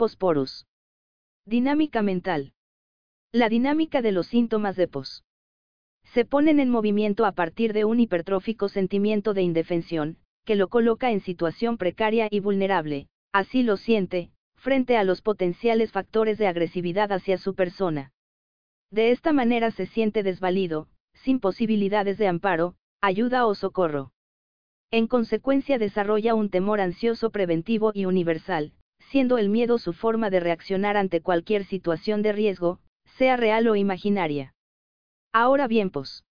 Posporus. Dinámica mental. La dinámica de los síntomas de pos. Se ponen en movimiento a partir de un hipertrófico sentimiento de indefensión, que lo coloca en situación precaria y vulnerable, así lo siente, frente a los potenciales factores de agresividad hacia su persona. De esta manera se siente desvalido, sin posibilidades de amparo, ayuda o socorro. En consecuencia desarrolla un temor ansioso preventivo y universal, siendo el miedo su forma de reaccionar ante cualquier situación de riesgo, sea real o imaginaria. Ahora bien, pos.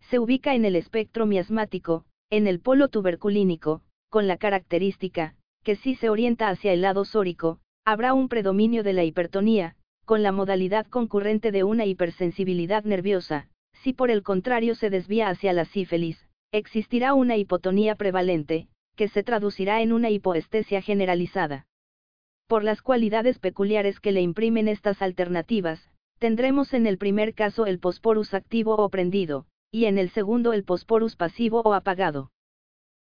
Se ubica en el espectro miasmático, en el polo tuberculínico, con la característica, que si se orienta hacia el lado sórico, habrá un predominio de la hipertonía, con la modalidad concurrente de una hipersensibilidad nerviosa, si por el contrario se desvía hacia la sífilis, existirá una hipotonía prevalente, que se traducirá en una hipoestesia generalizada. Por las cualidades peculiares que le imprimen estas alternativas, tendremos en el primer caso el posporus activo o prendido, y en el segundo el posporus pasivo o apagado.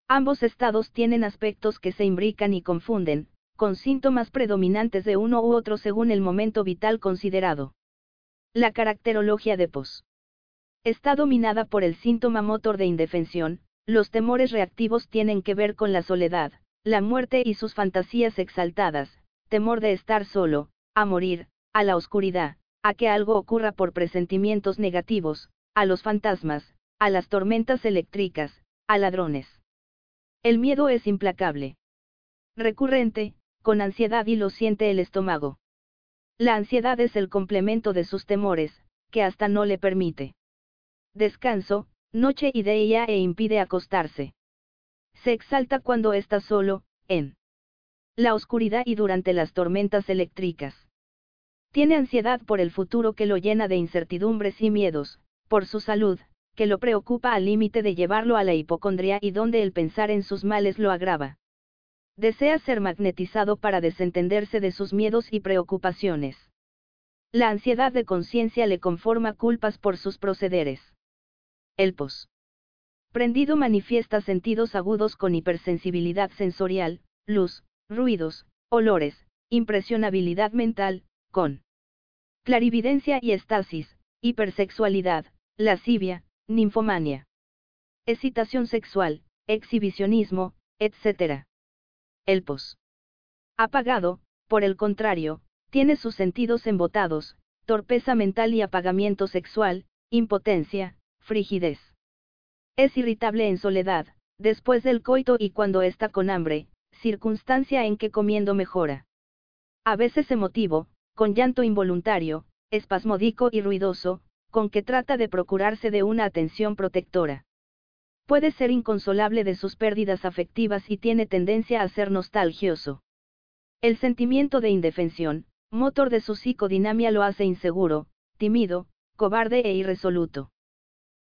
Ambos estados tienen aspectos que se imbrican y confunden, con síntomas predominantes de uno u otro según el momento vital considerado. La caracterología de pos. Está dominada por el síntoma motor de indefensión, los temores reactivos tienen que ver con la soledad, la muerte y sus fantasías exaltadas, temor de estar solo, a morir, a la oscuridad, a que algo ocurra por presentimientos negativos, a los fantasmas, a las tormentas eléctricas, a ladrones. El miedo es implacable. Recurrente, con ansiedad y lo siente el estómago. La ansiedad es el complemento de sus temores, que hasta no le permite descanso, noche y día e impide acostarse. Se exalta cuando está solo, en la oscuridad y durante las tormentas eléctricas. Tiene ansiedad por el futuro que lo llena de incertidumbres y miedos, por su salud, que lo preocupa al límite de llevarlo a la hipocondria y donde el pensar en sus males lo agrava. Desea ser magnetizado para desentenderse de sus miedos y preocupaciones. La ansiedad de conciencia le conforma culpas por sus procederes. El pos. Prendido manifiesta sentidos agudos con hipersensibilidad sensorial, luz, ruidos, olores, impresionabilidad mental, con clarividencia y estasis, hipersexualidad, lascivia, ninfomania, excitación sexual, exhibicionismo, etc. El pos. Apagado, por el contrario, tiene sus sentidos embotados, torpeza mental y apagamiento sexual, impotencia, frigidez. Es irritable en soledad, después del coito y cuando está con hambre, circunstancia en que comiendo mejora. A veces emotivo, con llanto involuntario, espasmódico y ruidoso, con que trata de procurarse de una atención protectora. Puede ser inconsolable de sus pérdidas afectivas y tiene tendencia a ser nostalgioso. El sentimiento de indefensión, motor de su psicodinamia lo hace inseguro, tímido, cobarde e irresoluto.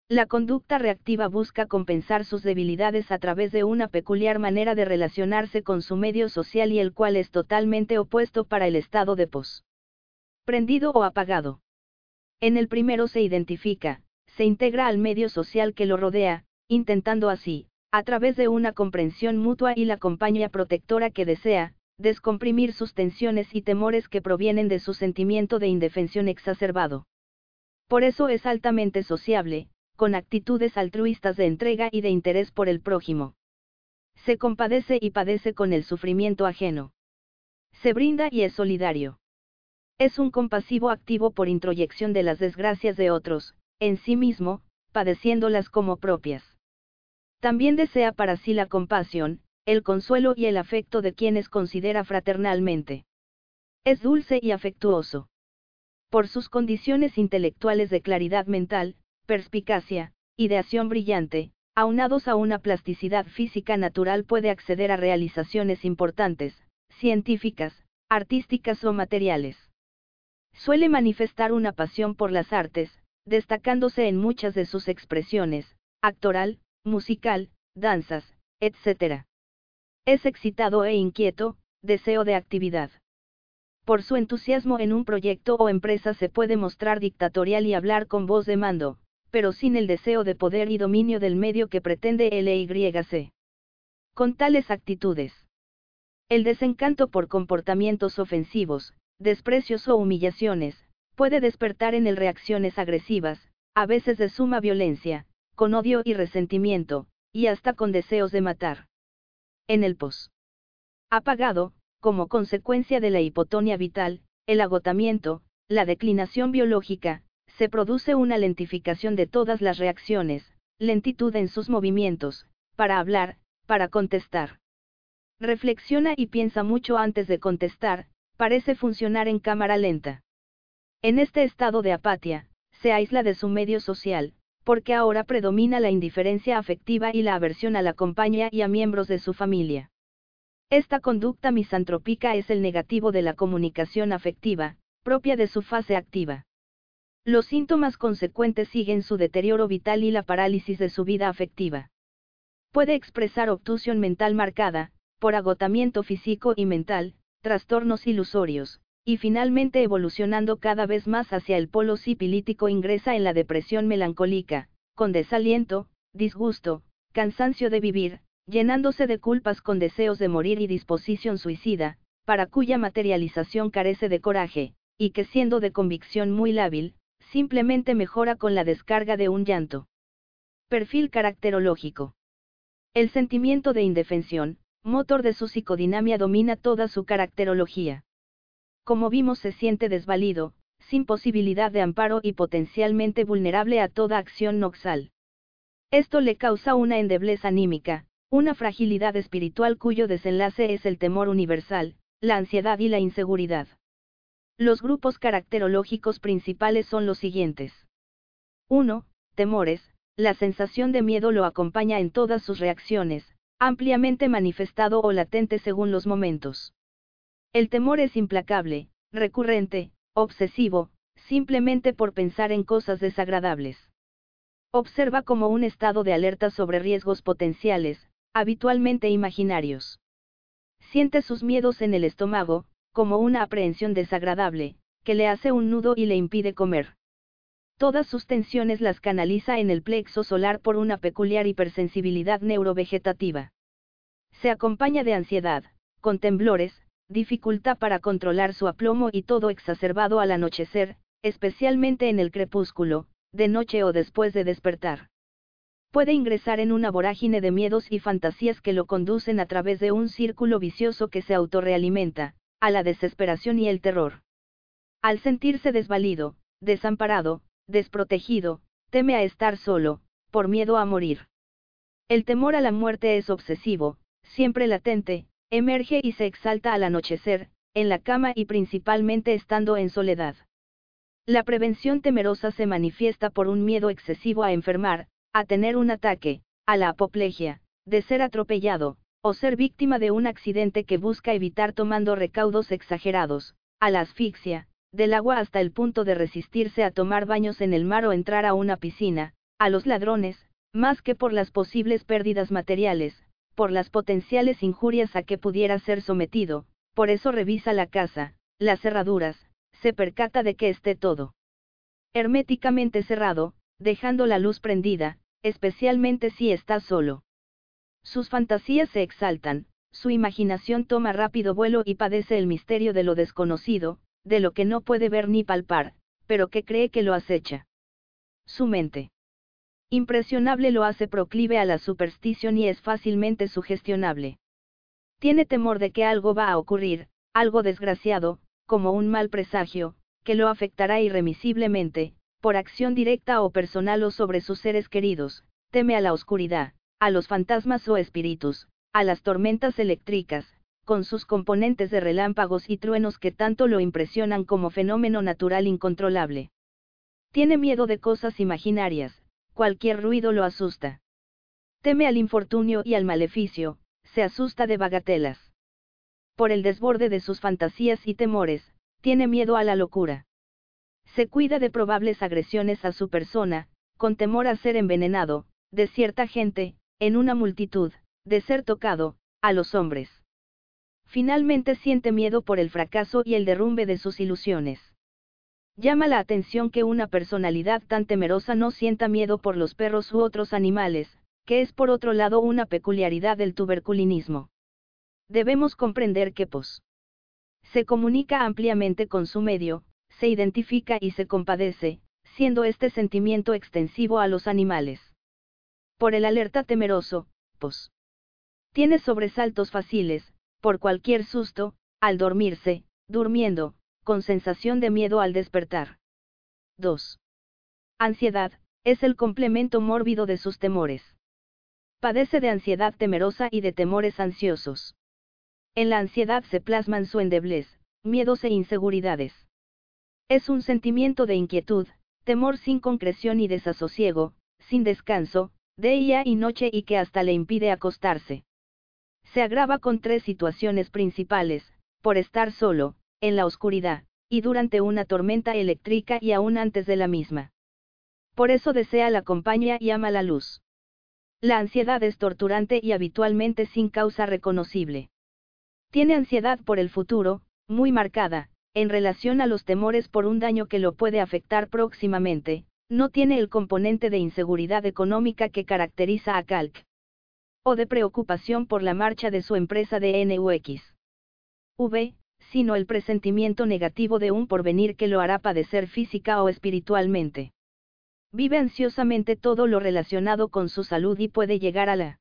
La conducta reactiva busca compensar sus debilidades a través de una peculiar manera de relacionarse con su medio social y el cual es totalmente opuesto para el estado de pos prendido o apagado. En el primero se identifica, se integra al medio social que lo rodea, intentando así, a través de una comprensión mutua y la compañía protectora que desea, descomprimir sus tensiones y temores que provienen de su sentimiento de indefensión exacerbado. Por eso es altamente sociable, con actitudes altruistas de entrega y de interés por el prójimo. Se compadece y padece con el sufrimiento ajeno. Se brinda y es solidario. Es un compasivo activo por introyección de las desgracias de otros, en sí mismo, padeciéndolas como propias. También desea para sí la compasión, el consuelo y el afecto de quienes considera fraternalmente. Es dulce y afectuoso. Por sus condiciones intelectuales de claridad mental, perspicacia, ideación brillante, aunados a una plasticidad física natural puede acceder a realizaciones importantes, científicas, artísticas o materiales. Suele manifestar una pasión por las artes, destacándose en muchas de sus expresiones, actoral, musical, danzas, etc. Es excitado e inquieto, deseo de actividad. Por su entusiasmo en un proyecto o empresa se puede mostrar dictatorial y hablar con voz de mando, pero sin el deseo de poder y dominio del medio que pretende LYC. Con tales actitudes, El desencanto por comportamientos ofensivos, desprecios o humillaciones, puede despertar en él reacciones agresivas, a veces de suma violencia, con odio y resentimiento, y hasta con deseos de matar. En el pos apagado, como consecuencia de la hipotonia vital, el agotamiento, la declinación biológica, se produce una lentificación de todas las reacciones, lentitud en sus movimientos, para hablar, para contestar. Reflexiona y piensa mucho antes de contestar, parece funcionar en cámara lenta. En este estado de apatía, se aísla de su medio social, porque ahora predomina la indiferencia afectiva y la aversión a la compañía y a miembros de su familia. Esta conducta misantrópica es el negativo de la comunicación afectiva, propia de su fase activa. Los síntomas consecuentes siguen su deterioro vital y la parálisis de su vida afectiva. Puede expresar obtusión mental marcada, por agotamiento físico y mental, trastornos ilusorios, y finalmente evolucionando cada vez más hacia el polo sipilítico ingresa en la depresión melancólica, con desaliento, disgusto, cansancio de vivir, llenándose de culpas con deseos de morir y disposición suicida, para cuya materialización carece de coraje, y que siendo de convicción muy lábil, simplemente mejora con la descarga de un llanto. Perfil caracterológico. El sentimiento de indefensión, motor de su psicodinamia, domina toda su caracterología. Como vimos, se siente desvalido, sin posibilidad de amparo y potencialmente vulnerable a toda acción noxal. Esto le causa una endeblez anímica, una fragilidad espiritual cuyo desenlace es el temor universal, la ansiedad y la inseguridad. Los grupos caracterológicos principales son los siguientes. 1. Temores. La sensación de miedo lo acompaña en todas sus reacciones, ampliamente manifestado o latente según los momentos. El temor es implacable, recurrente, obsesivo, simplemente por pensar en cosas desagradables. Observa como un estado de alerta sobre riesgos potenciales, habitualmente imaginarios. Siente sus miedos en el estómago, como una aprehensión desagradable, que le hace un nudo y le impide comer. Todas sus tensiones las canaliza en el plexo solar por una peculiar hipersensibilidad neurovegetativa. Se acompaña de ansiedad, con temblores, dificultad para controlar su aplomo y todo exacerbado al anochecer, especialmente en el crepúsculo, de noche o después de despertar. Puede ingresar en una vorágine de miedos y fantasías que lo conducen a través de un círculo vicioso que se autorrealimenta, a la desesperación y el terror. Al sentirse desvalido, desamparado, desprotegido, teme a estar solo, por miedo a morir. El temor a la muerte es obsesivo, siempre latente, emerge y se exalta al anochecer, en la cama y principalmente estando en soledad. La prevención temerosa se manifiesta por un miedo excesivo a enfermar, a tener un ataque, a la apoplejia, de ser atropellado, o ser víctima de un accidente que busca evitar tomando recaudos exagerados, a la asfixia, del agua hasta el punto de resistirse a tomar baños en el mar o entrar a una piscina, a los ladrones, más que por las posibles pérdidas materiales, por las potenciales injurias a que pudiera ser sometido, por eso revisa la casa, las cerraduras, se percata de que esté todo herméticamente cerrado, dejando la luz prendida, especialmente si está solo. Sus fantasías se exaltan, su imaginación toma rápido vuelo y padece el misterio de lo desconocido, de lo que no puede ver ni palpar, pero que cree que lo acecha. Su mente. Impresionable lo hace proclive a la superstición y es fácilmente sugestionable. Tiene temor de que algo va a ocurrir, algo desgraciado, como un mal presagio, que lo afectará irremisiblemente, por acción directa o personal o sobre sus seres queridos, teme a la oscuridad, a los fantasmas o espíritus, a las tormentas eléctricas, con sus componentes de relámpagos y truenos que tanto lo impresionan como fenómeno natural incontrolable. Tiene miedo de cosas imaginarias, cualquier ruido lo asusta. Teme al infortunio y al maleficio, se asusta de bagatelas. Por el desborde de sus fantasías y temores, tiene miedo a la locura. Se cuida de probables agresiones a su persona, con temor a ser envenenado, de cierta gente, en una multitud, de ser tocado, a los hombres. Finalmente siente miedo por el fracaso y el derrumbe de sus ilusiones. Llama la atención que una personalidad tan temerosa no sienta miedo por los perros u otros animales, que es por otro lado una peculiaridad del tuberculinismo. Debemos comprender que POS se comunica ampliamente con su medio, se identifica y se compadece, siendo este sentimiento extensivo a los animales. Por el alerta temeroso, POS tiene sobresaltos fáciles, por cualquier susto, al dormirse, durmiendo, con sensación de miedo al despertar. 2. Ansiedad, es el complemento mórbido de sus temores. Padece de ansiedad temerosa y de temores ansiosos. En la ansiedad se plasman su endeblez, miedos e inseguridades. Es un sentimiento de inquietud, temor sin concreción y desasosiego, sin descanso, de día y noche y que hasta le impide acostarse. Se agrava con tres situaciones principales, por estar solo, en la oscuridad, y durante una tormenta eléctrica y aún antes de la misma. Por eso desea la compañía y ama la luz. La ansiedad es torturante y habitualmente sin causa reconocible. Tiene ansiedad por el futuro, muy marcada, en relación a los temores por un daño que lo puede afectar próximamente, no tiene el componente de inseguridad económica que caracteriza a Calc. O de preocupación por la marcha de su empresa de NUX. V, sino el presentimiento negativo de un porvenir que lo hará padecer física o espiritualmente. Vive ansiosamente todo lo relacionado con su salud y puede llegar a la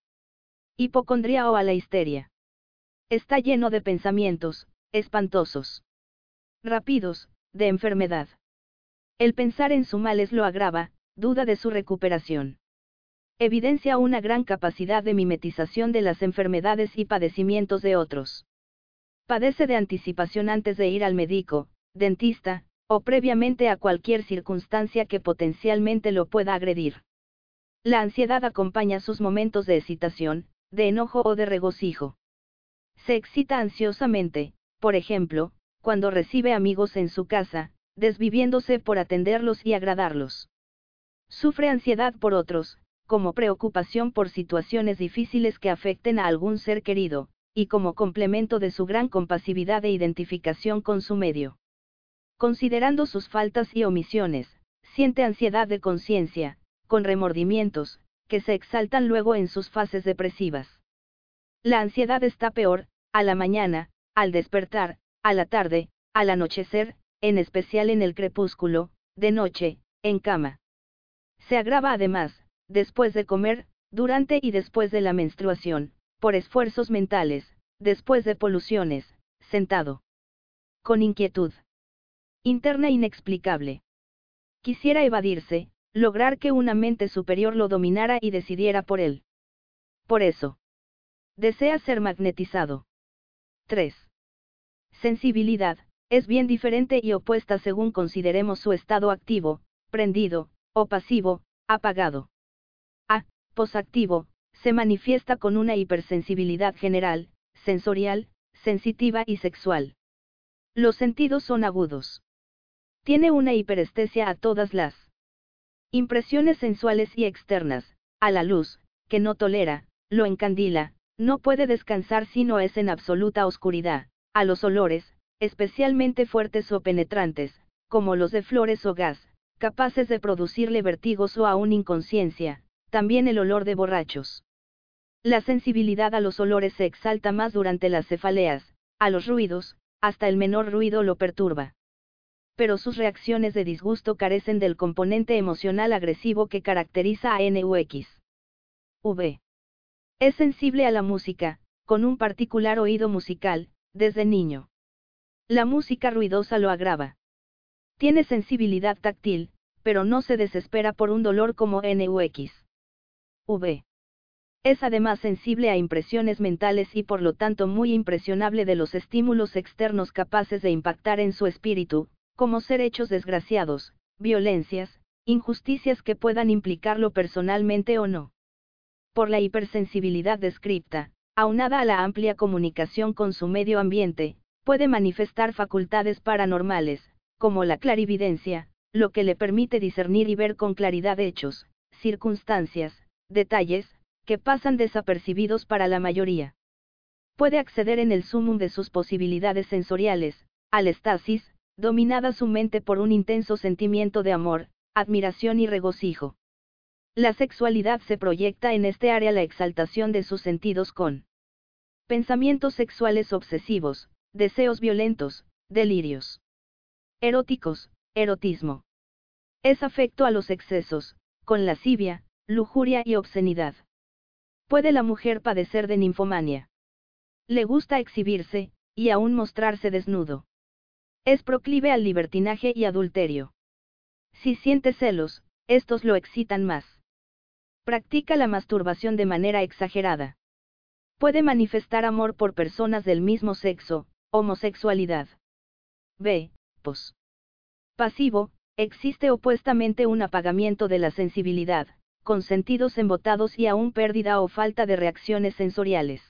hipocondría o a la histeria. Está lleno de pensamientos, espantosos, rápidos, de enfermedad. El pensar en su males lo agrava, duda de su recuperación. Evidencia una gran capacidad de mimetización de las enfermedades y padecimientos de otros. Padece de anticipación antes de ir al médico, dentista, o previamente a cualquier circunstancia que potencialmente lo pueda agredir. La ansiedad acompaña sus momentos de excitación, de enojo o de regocijo. Se excita ansiosamente, por ejemplo, cuando recibe amigos en su casa, desviviéndose por atenderlos y agradarlos. Sufre ansiedad por otros, como preocupación por situaciones difíciles que afecten a algún ser querido, y como complemento de su gran compasividad e identificación con su medio. Considerando sus faltas y omisiones, siente ansiedad de conciencia, con remordimientos, que se exaltan luego en sus fases depresivas. La ansiedad está peor, a la mañana, al despertar, a la tarde, al anochecer, en especial en el crepúsculo, de noche, en cama. Se agrava además, después de comer, durante y después de la menstruación, por esfuerzos mentales, después de poluciones, sentado. Con inquietud interna inexplicable. Quisiera evadirse, lograr que una mente superior lo dominara y decidiera por él. Por eso. Desea ser magnetizado. 3. Sensibilidad, es bien diferente y opuesta según consideremos su estado activo, prendido, o pasivo, apagado. A, posactivo, se manifiesta con una hipersensibilidad general, sensorial, sensitiva y sexual. Los sentidos son agudos. Tiene una hiperestesia a todas las impresiones sensuales y externas, a la luz, que no tolera, lo encandila, no puede descansar si no es en absoluta oscuridad, a los olores, especialmente fuertes o penetrantes, como los de flores o gas, capaces de producirle vertigos o aún inconsciencia, también el olor de borrachos. La sensibilidad a los olores se exalta más durante las cefaleas, a los ruidos, hasta el menor ruido lo perturba pero sus reacciones de disgusto carecen del componente emocional agresivo que caracteriza a NUX. V. Es sensible a la música, con un particular oído musical, desde niño. La música ruidosa lo agrava. Tiene sensibilidad táctil, pero no se desespera por un dolor como NUX. V. Es además sensible a impresiones mentales y por lo tanto muy impresionable de los estímulos externos capaces de impactar en su espíritu, como ser hechos desgraciados, violencias, injusticias que puedan implicarlo personalmente o no. Por la hipersensibilidad descripta, aunada a la amplia comunicación con su medio ambiente, puede manifestar facultades paranormales, como la clarividencia, lo que le permite discernir y ver con claridad hechos, circunstancias, detalles, que pasan desapercibidos para la mayoría. Puede acceder en el sumum de sus posibilidades sensoriales, al estasis, dominada su mente por un intenso sentimiento de amor, admiración y regocijo. La sexualidad se proyecta en este área la exaltación de sus sentidos con Pensamientos sexuales obsesivos, deseos violentos, delirios eróticos, erotismo. Es afecto a los excesos, con lascivia, lujuria y obscenidad. Puede la mujer padecer de ninfomania. Le gusta exhibirse, y aún mostrarse desnudo. Es proclive al libertinaje y adulterio. Si siente celos, estos lo excitan más. Practica la masturbación de manera exagerada. Puede manifestar amor por personas del mismo sexo, homosexualidad. B. Pos. Pasivo, existe opuestamente un apagamiento de la sensibilidad, con sentidos embotados y aún pérdida o falta de reacciones sensoriales.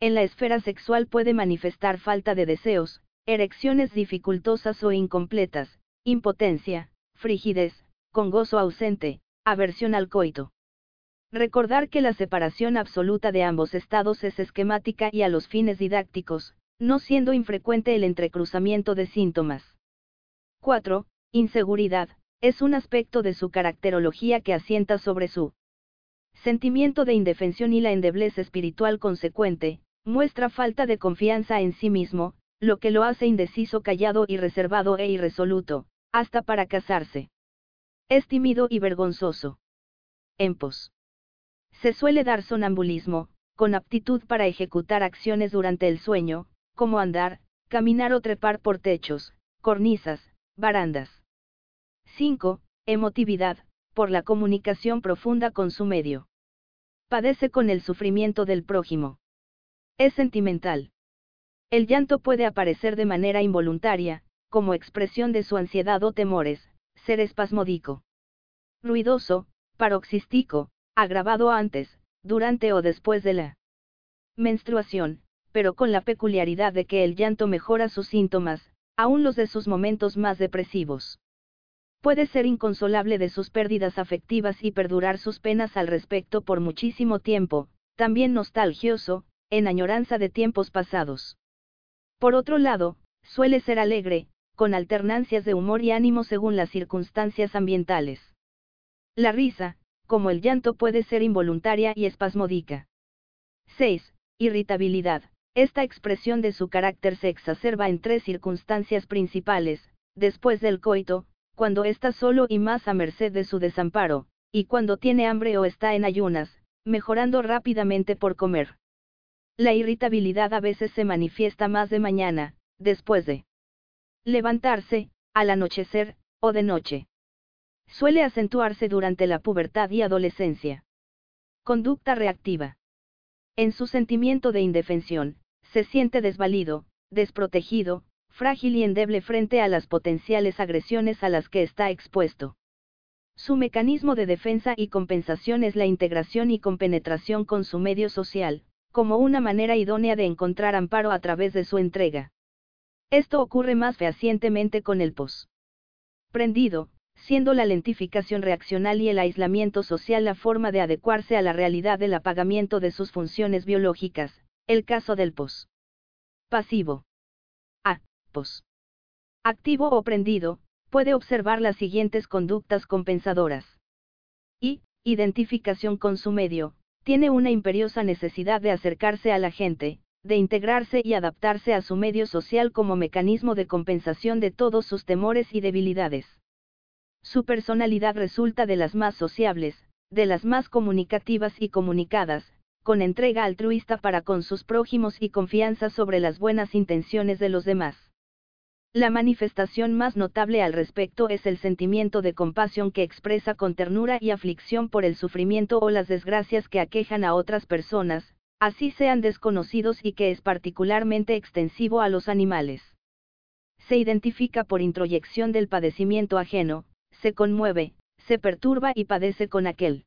En la esfera sexual puede manifestar falta de deseos, erecciones dificultosas o incompletas, impotencia, frigidez, con gozo ausente, aversión al coito. Recordar que la separación absoluta de ambos estados es esquemática y a los fines didácticos, no siendo infrecuente el entrecruzamiento de síntomas. 4. Inseguridad, es un aspecto de su caracterología que asienta sobre su sentimiento de indefensión y la endeblez espiritual consecuente, muestra falta de confianza en sí mismo, lo que lo hace indeciso, callado y reservado e irresoluto, hasta para casarse. Es tímido y vergonzoso. En pos. Se suele dar sonambulismo, con aptitud para ejecutar acciones durante el sueño, como andar, caminar o trepar por techos, cornisas, Barandas. 5. Emotividad, por la comunicación profunda con su medio. Padece con el sufrimiento del prójimo. Es sentimental. El llanto puede aparecer de manera involuntaria, como expresión de su ansiedad o temores, ser espasmódico. Ruidoso, paroxístico, agravado antes, durante o después de la menstruación, pero con la peculiaridad de que el llanto mejora sus síntomas, aún los de sus momentos más depresivos. Puede ser inconsolable de sus pérdidas afectivas y perdurar sus penas al respecto por muchísimo tiempo, también nostalgioso, en añoranza de tiempos pasados. Por otro lado, suele ser alegre, con alternancias de humor y ánimo según las circunstancias ambientales. La risa, como el llanto puede ser involuntaria y espasmódica. 6. Irritabilidad. Esta expresión de su carácter se exacerba en tres circunstancias principales, después del coito, cuando está solo y más a merced de su desamparo, y cuando tiene hambre o está en ayunas, mejorando rápidamente por comer. La irritabilidad a veces se manifiesta más de mañana, después de levantarse, al anochecer, o de noche. Suele acentuarse durante la pubertad y adolescencia. Conducta reactiva. En su sentimiento de indefensión, se siente desvalido, desprotegido, frágil y endeble frente a las potenciales agresiones a las que está expuesto. Su mecanismo de defensa y compensación es la integración y compenetración con su medio social, como una manera idónea de encontrar amparo a través de su entrega. Esto ocurre más fehacientemente con el pos. Prendido, siendo la lentificación reaccional y el aislamiento social la forma de adecuarse a la realidad del apagamiento de sus funciones biológicas, el caso del pos. Pasivo. A. Pos. Activo o prendido, puede observar las siguientes conductas compensadoras. Y, identificación con su medio, tiene una imperiosa necesidad de acercarse a la gente, de integrarse y adaptarse a su medio social como mecanismo de compensación de todos sus temores y debilidades. Su personalidad resulta de las más sociables, de las más comunicativas y comunicadas, con entrega altruista para con sus prójimos y confianza sobre las buenas intenciones de los demás. La manifestación más notable al respecto es el sentimiento de compasión que expresa con ternura y aflicción por el sufrimiento o las desgracias que aquejan a otras personas, así sean desconocidos y que es particularmente extensivo a los animales. Se identifica por introyección del padecimiento ajeno, se conmueve, se perturba y padece con aquel.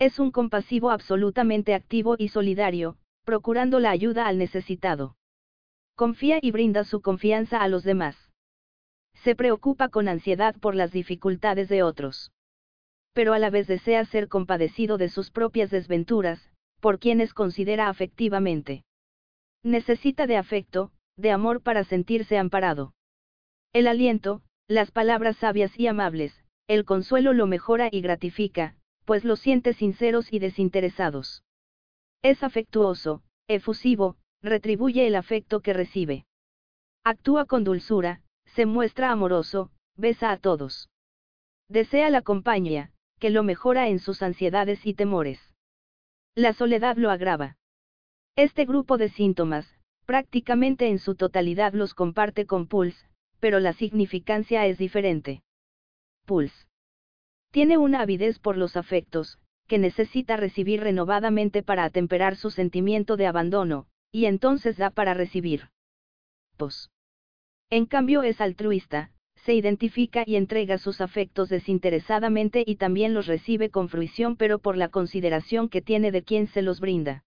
Es un compasivo absolutamente activo y solidario, procurando la ayuda al necesitado. Confía y brinda su confianza a los demás. Se preocupa con ansiedad por las dificultades de otros. Pero a la vez desea ser compadecido de sus propias desventuras, por quienes considera afectivamente. Necesita de afecto, de amor para sentirse amparado. El aliento, las palabras sabias y amables, el consuelo lo mejora y gratifica, pues los siente sinceros y desinteresados. Es afectuoso, efusivo, retribuye el afecto que recibe. Actúa con dulzura, se muestra amoroso, besa a todos. Desea la compañía, que lo mejora en sus ansiedades y temores. La soledad lo agrava. Este grupo de síntomas, prácticamente en su totalidad los comparte con Pulse, pero la significancia es diferente. Pulse. Tiene una avidez por los afectos, que necesita recibir renovadamente para atemperar su sentimiento de abandono, y entonces da para recibir. Pos. En cambio es altruista, se identifica y entrega sus afectos desinteresadamente y también los recibe con fruición pero por la consideración que tiene de quien se los brinda.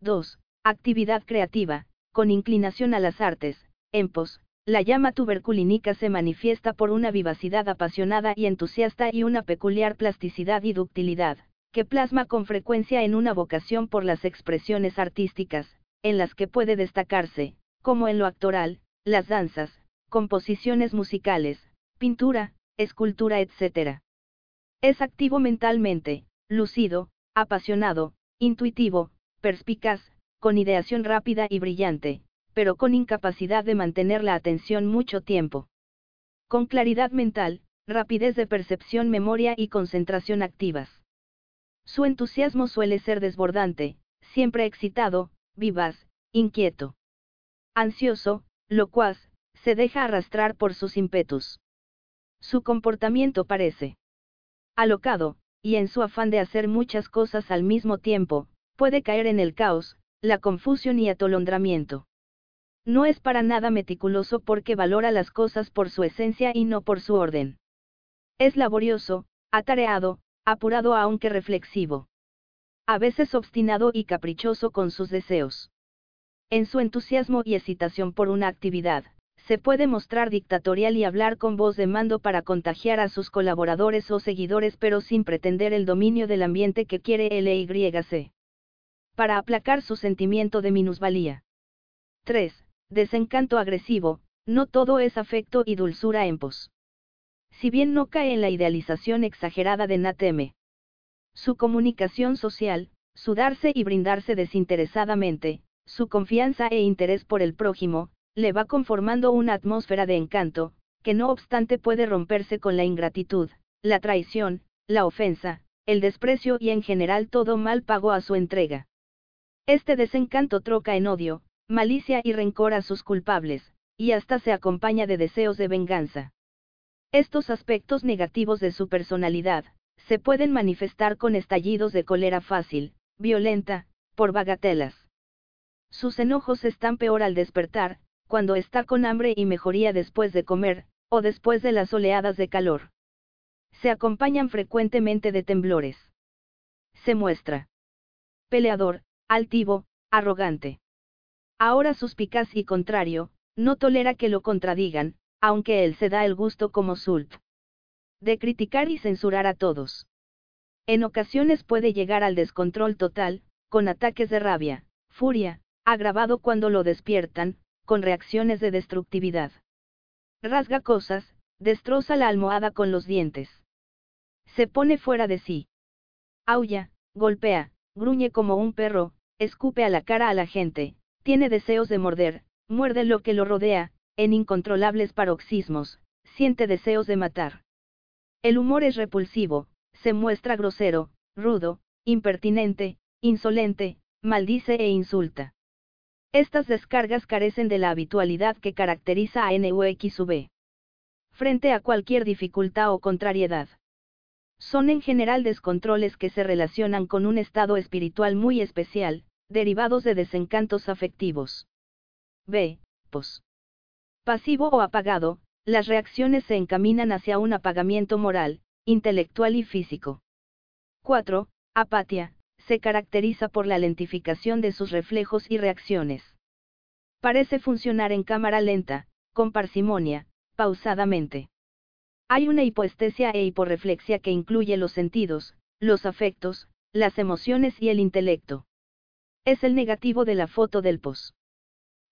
2. Actividad creativa, con inclinación a las artes, en pos, la llama tuberculínica se manifiesta por una vivacidad apasionada y entusiasta y una peculiar plasticidad y ductilidad, que plasma con frecuencia en una vocación por las expresiones artísticas, en las que puede destacarse, como en lo actoral, las danzas, composiciones musicales, pintura, escultura, etc. Es activo mentalmente, lucido, apasionado, intuitivo, perspicaz, con ideación rápida y brillante, pero con incapacidad de mantener la atención mucho tiempo. Con claridad mental, rapidez de percepción, memoria y concentración activas. Su entusiasmo suele ser desbordante, siempre excitado, vivaz, inquieto. Ansioso, locuaz, se deja arrastrar por sus ímpetus. Su comportamiento parece alocado, y en su afán de hacer muchas cosas al mismo tiempo, puede caer en el caos, la confusión y atolondramiento. No es para nada meticuloso porque valora las cosas por su esencia y no por su orden. Es laborioso, atareado, apurado aunque reflexivo. A veces obstinado y caprichoso con sus deseos. En su entusiasmo y excitación por una actividad, se puede mostrar dictatorial y hablar con voz de mando para contagiar a sus colaboradores o seguidores pero sin pretender el dominio del ambiente que quiere LYC. Para aplacar su sentimiento de minusvalía. 3. Desencanto agresivo, no todo es afecto y dulzura en pos. Si bien no cae en la idealización exagerada de Nateme. Su comunicación social, su darse y brindarse desinteresadamente, su confianza e interés por el prójimo, le va conformando una atmósfera de encanto, que no obstante puede romperse con la ingratitud, la traición, la ofensa, el desprecio y en general todo mal pago a su entrega. Este desencanto troca en odio, malicia y rencor a sus culpables, y hasta se acompaña de deseos de venganza. Estos aspectos negativos de su personalidad, se pueden manifestar con estallidos de cólera fácil, violenta, por bagatelas. Sus enojos están peor al despertar, cuando está con hambre y mejoría después de comer, o después de las oleadas de calor. Se acompañan frecuentemente de temblores. Se muestra peleador, altivo, arrogante. Ahora suspicaz y contrario, no tolera que lo contradigan, aunque él se da el gusto como Sult. De criticar y censurar a todos. En ocasiones puede llegar al descontrol total, con ataques de rabia, furia, agravado cuando lo despiertan, con reacciones de destructividad. Rasga cosas, destroza la almohada con los dientes. Se pone fuera de sí. Aulla, golpea, gruñe como un perro, escupe a la cara a la gente, tiene deseos de morder, muerde lo que lo rodea, en incontrolables paroxismos, siente deseos de matar. El humor es repulsivo, se muestra grosero, rudo, impertinente, insolente, maldice e insulta. Estas descargas carecen de la habitualidad que caracteriza a NUXV. Frente a cualquier dificultad o contrariedad. Son en general descontroles que se relacionan con un estado espiritual muy especial, derivados de desencantos afectivos. B. Pos. Pasivo o apagado, las reacciones se encaminan hacia un apagamiento moral, intelectual y físico. 4. Apatia, se caracteriza por la lentificación de sus reflejos y reacciones. Parece funcionar en cámara lenta, con parsimonia, pausadamente. Hay una hipoestesia e hiporreflexia que incluye los sentidos, los afectos, las emociones y el intelecto. Es el negativo de la foto del pos.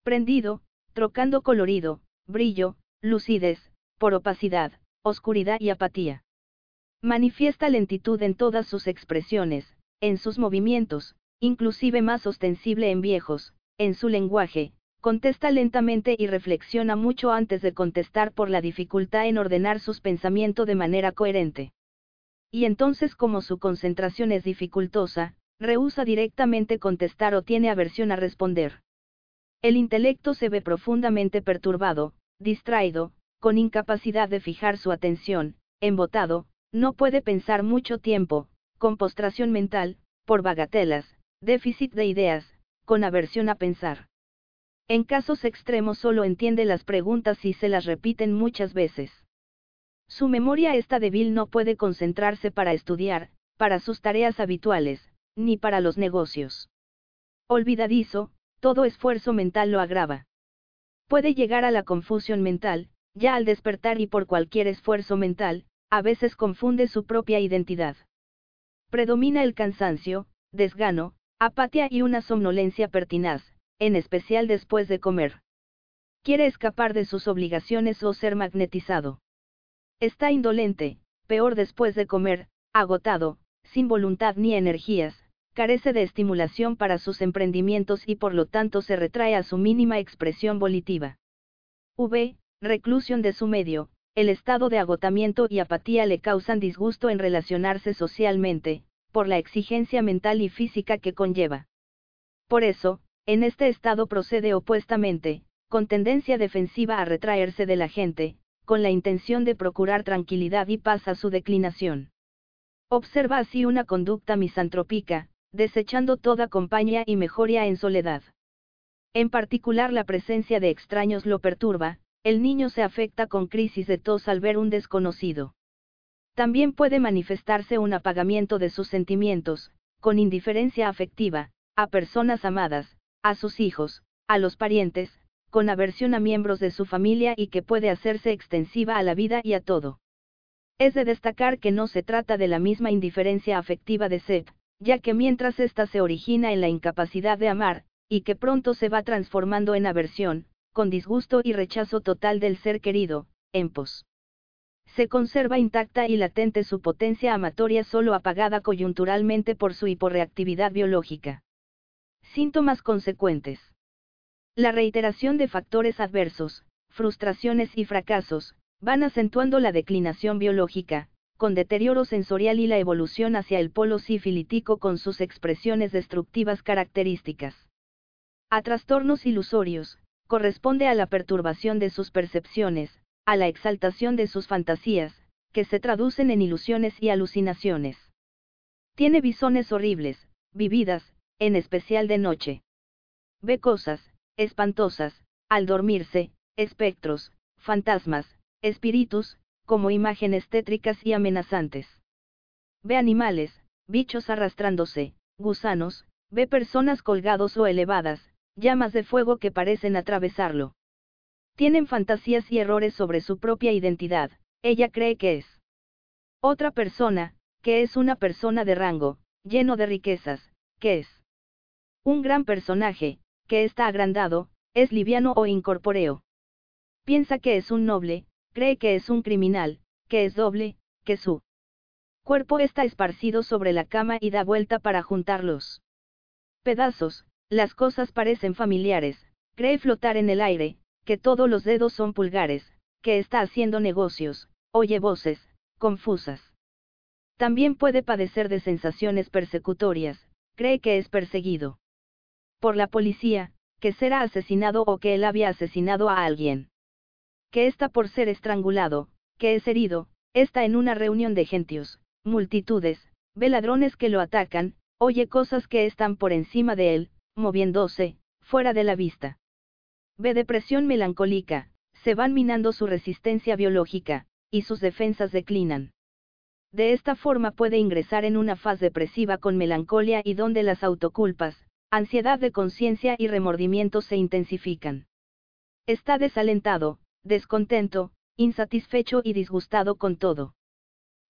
Prendido, trocando colorido, brillo, lucidez, por opacidad, oscuridad y apatía. Manifiesta lentitud en todas sus expresiones, en sus movimientos, inclusive más ostensible en viejos, en su lenguaje, contesta lentamente y reflexiona mucho antes de contestar por la dificultad en ordenar sus pensamientos de manera coherente. Y entonces como su concentración es dificultosa, rehúsa directamente contestar o tiene aversión a responder. El intelecto se ve profundamente perturbado, distraído, con incapacidad de fijar su atención, embotado, no puede pensar mucho tiempo, con postración mental, por bagatelas, déficit de ideas, con aversión a pensar. En casos extremos solo entiende las preguntas y se las repiten muchas veces. Su memoria está débil, no puede concentrarse para estudiar, para sus tareas habituales, ni para los negocios. Olvidadizo, todo esfuerzo mental lo agrava. Puede llegar a la confusión mental, ya al despertar y por cualquier esfuerzo mental, a veces confunde su propia identidad. Predomina el cansancio, desgano, apatía y una somnolencia pertinaz, en especial después de comer. Quiere escapar de sus obligaciones o ser magnetizado. Está indolente, peor después de comer, agotado, sin voluntad ni energías, carece de estimulación para sus emprendimientos y por lo tanto se retrae a su mínima expresión volitiva. V. Reclusión de su medio, el estado de agotamiento y apatía le causan disgusto en relacionarse socialmente, por la exigencia mental y física que conlleva. Por eso, en este estado procede opuestamente, con tendencia defensiva a retraerse de la gente, con la intención de procurar tranquilidad y paz a su declinación. Observa así una conducta misantrópica, desechando toda compañía y mejoría en soledad. En particular la presencia de extraños lo perturba, el niño se afecta con crisis de tos al ver un desconocido. También puede manifestarse un apagamiento de sus sentimientos, con indiferencia afectiva, a personas amadas, a sus hijos, a los parientes, con aversión a miembros de su familia y que puede hacerse extensiva a la vida y a todo. Es de destacar que no se trata de la misma indiferencia afectiva de Seth, ya que mientras ésta se origina en la incapacidad de amar, y que pronto se va transformando en aversión, con disgusto y rechazo total del ser querido, en pos. Se conserva intacta y latente su potencia amatoria solo apagada coyunturalmente por su hiporreactividad biológica. Síntomas consecuentes. La reiteración de factores adversos, frustraciones y fracasos, van acentuando la declinación biológica, con deterioro sensorial y la evolución hacia el polo sifilítico con sus expresiones destructivas características. A trastornos ilusorios, corresponde a la perturbación de sus percepciones, a la exaltación de sus fantasías, que se traducen en ilusiones y alucinaciones. Tiene visiones horribles, vividas, en especial de noche. Ve cosas, espantosas, al dormirse, espectros, fantasmas, espíritus, como imágenes tétricas y amenazantes. Ve animales, bichos arrastrándose, gusanos, ve personas colgados o elevadas, llamas de fuego que parecen atravesarlo. Tienen fantasías y errores sobre su propia identidad, ella cree que es otra persona, que es una persona de rango, lleno de riquezas, que es un gran personaje, que está agrandado, es liviano o incorpóreo. Piensa que es un noble, cree que es un criminal, que es doble, que su cuerpo está esparcido sobre la cama y da vuelta para juntarlos. Pedazos, las cosas parecen familiares, cree flotar en el aire, que todos los dedos son pulgares, que está haciendo negocios, oye voces, confusas. También puede padecer de sensaciones persecutorias, cree que es perseguido por la policía, que será asesinado o que él había asesinado a alguien que está por ser estrangulado, que es herido, está en una reunión de gentios, multitudes, ve ladrones que lo atacan, oye cosas que están por encima de él, moviéndose, fuera de la vista. Ve depresión melancólica, se van minando su resistencia biológica, y sus defensas declinan. De esta forma puede ingresar en una fase depresiva con melancolía y donde las autoculpas, ansiedad de conciencia y remordimiento se intensifican. Está desalentado, descontento, insatisfecho y disgustado con todo.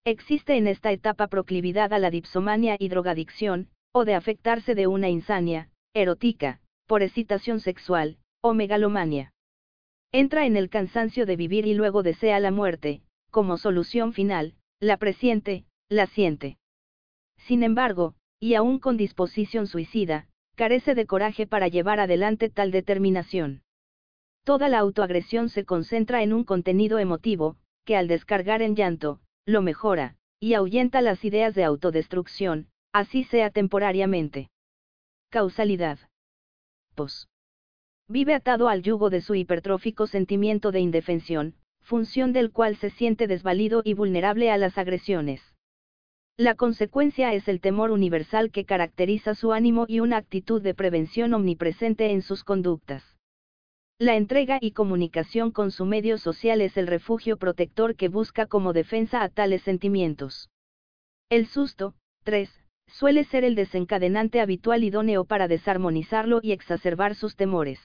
Existe en esta etapa proclividad a la dipsomania y drogadicción, o de afectarse de una insania, erótica, por excitación sexual, o megalomania. Entra en el cansancio de vivir y luego desea la muerte, como solución final, la presiente, la siente. Sin embargo, y aún con disposición suicida, carece de coraje para llevar adelante tal determinación. Toda la autoagresión se concentra en un contenido emotivo, que al descargar en llanto, lo mejora, y ahuyenta las ideas de autodestrucción, así sea temporariamente. Causalidad. Pos. Vive atado al yugo de su hipertrófico sentimiento de indefensión, función del cual se siente desvalido y vulnerable a las agresiones. La consecuencia es el temor universal que caracteriza su ánimo y una actitud de prevención omnipresente en sus conductas. La entrega y comunicación con su medio social es el refugio protector que busca como defensa a tales sentimientos. El susto, 3, suele ser el desencadenante habitual idóneo para desarmonizarlo y exacerbar sus temores.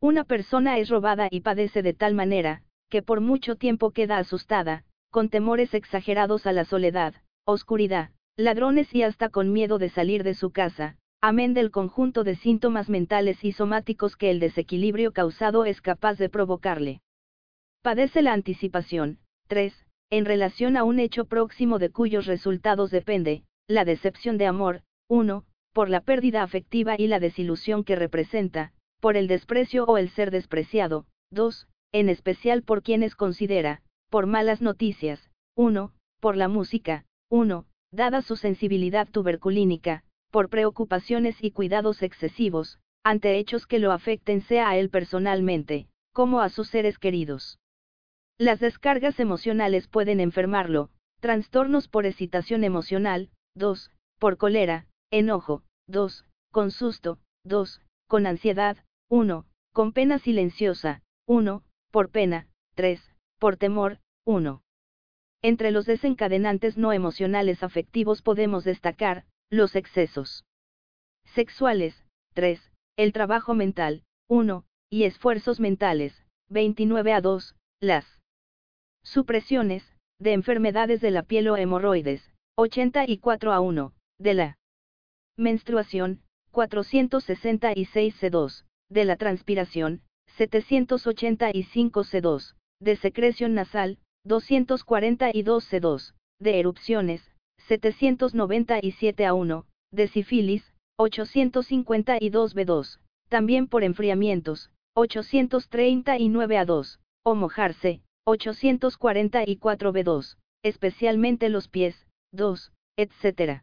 Una persona es robada y padece de tal manera, que por mucho tiempo queda asustada, con temores exagerados a la soledad, oscuridad, ladrones y hasta con miedo de salir de su casa, amén del conjunto de síntomas mentales y somáticos que el desequilibrio causado es capaz de provocarle. Padece la anticipación. 3. En relación a un hecho próximo de cuyos resultados depende, la decepción de amor, 1. Por la pérdida afectiva y la desilusión que representa, por el desprecio o el ser despreciado, 2. En especial por quienes considera, por malas noticias, 1. Por la música, 1. Dada su sensibilidad tuberculínica, por preocupaciones y cuidados excesivos, ante hechos que lo afecten sea a él personalmente, como a sus seres queridos. Las descargas emocionales pueden enfermarlo, trastornos por excitación emocional, 2, por cólera, enojo, 2, con susto, 2, con ansiedad, 1, con pena silenciosa, 1, por pena, 3, por temor, 1. Entre los desencadenantes no emocionales afectivos podemos destacar, los excesos. Sexuales, 3, el trabajo mental, 1, y esfuerzos mentales, 29 a 2, las supresiones, de enfermedades de la piel o hemorroides, 84 a 1, de la menstruación, 466 C2, de la transpiración, 785 C2, de secreción nasal, 242 C2, de erupciones, 797 a 1, de sífilis, 852 B2, también por enfriamientos, 839 a 2, o mojarse, 844 B2, especialmente los pies, 2, etc.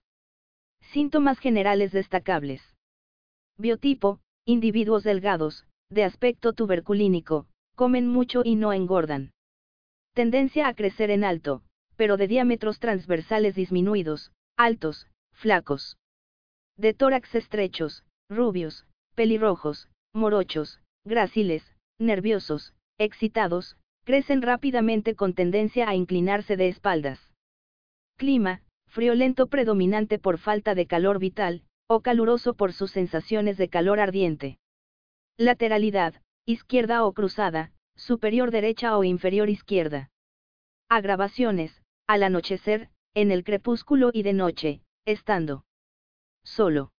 Síntomas generales destacables. Biotipo, individuos delgados, de aspecto tuberculínico, comen mucho y no engordan. Tendencia a crecer en alto, pero de diámetros transversales disminuidos, altos, flacos. De tórax estrechos, rubios, pelirrojos, morochos, gráciles, nerviosos, excitados, crecen rápidamente con tendencia a inclinarse de espaldas. Clima, friolento predominante por falta de calor vital, o caluroso por sus sensaciones de calor ardiente. Lateralidad, izquierda o cruzada, superior derecha o inferior izquierda. Agravaciones, al anochecer, en el crepúsculo y de noche, estando solo.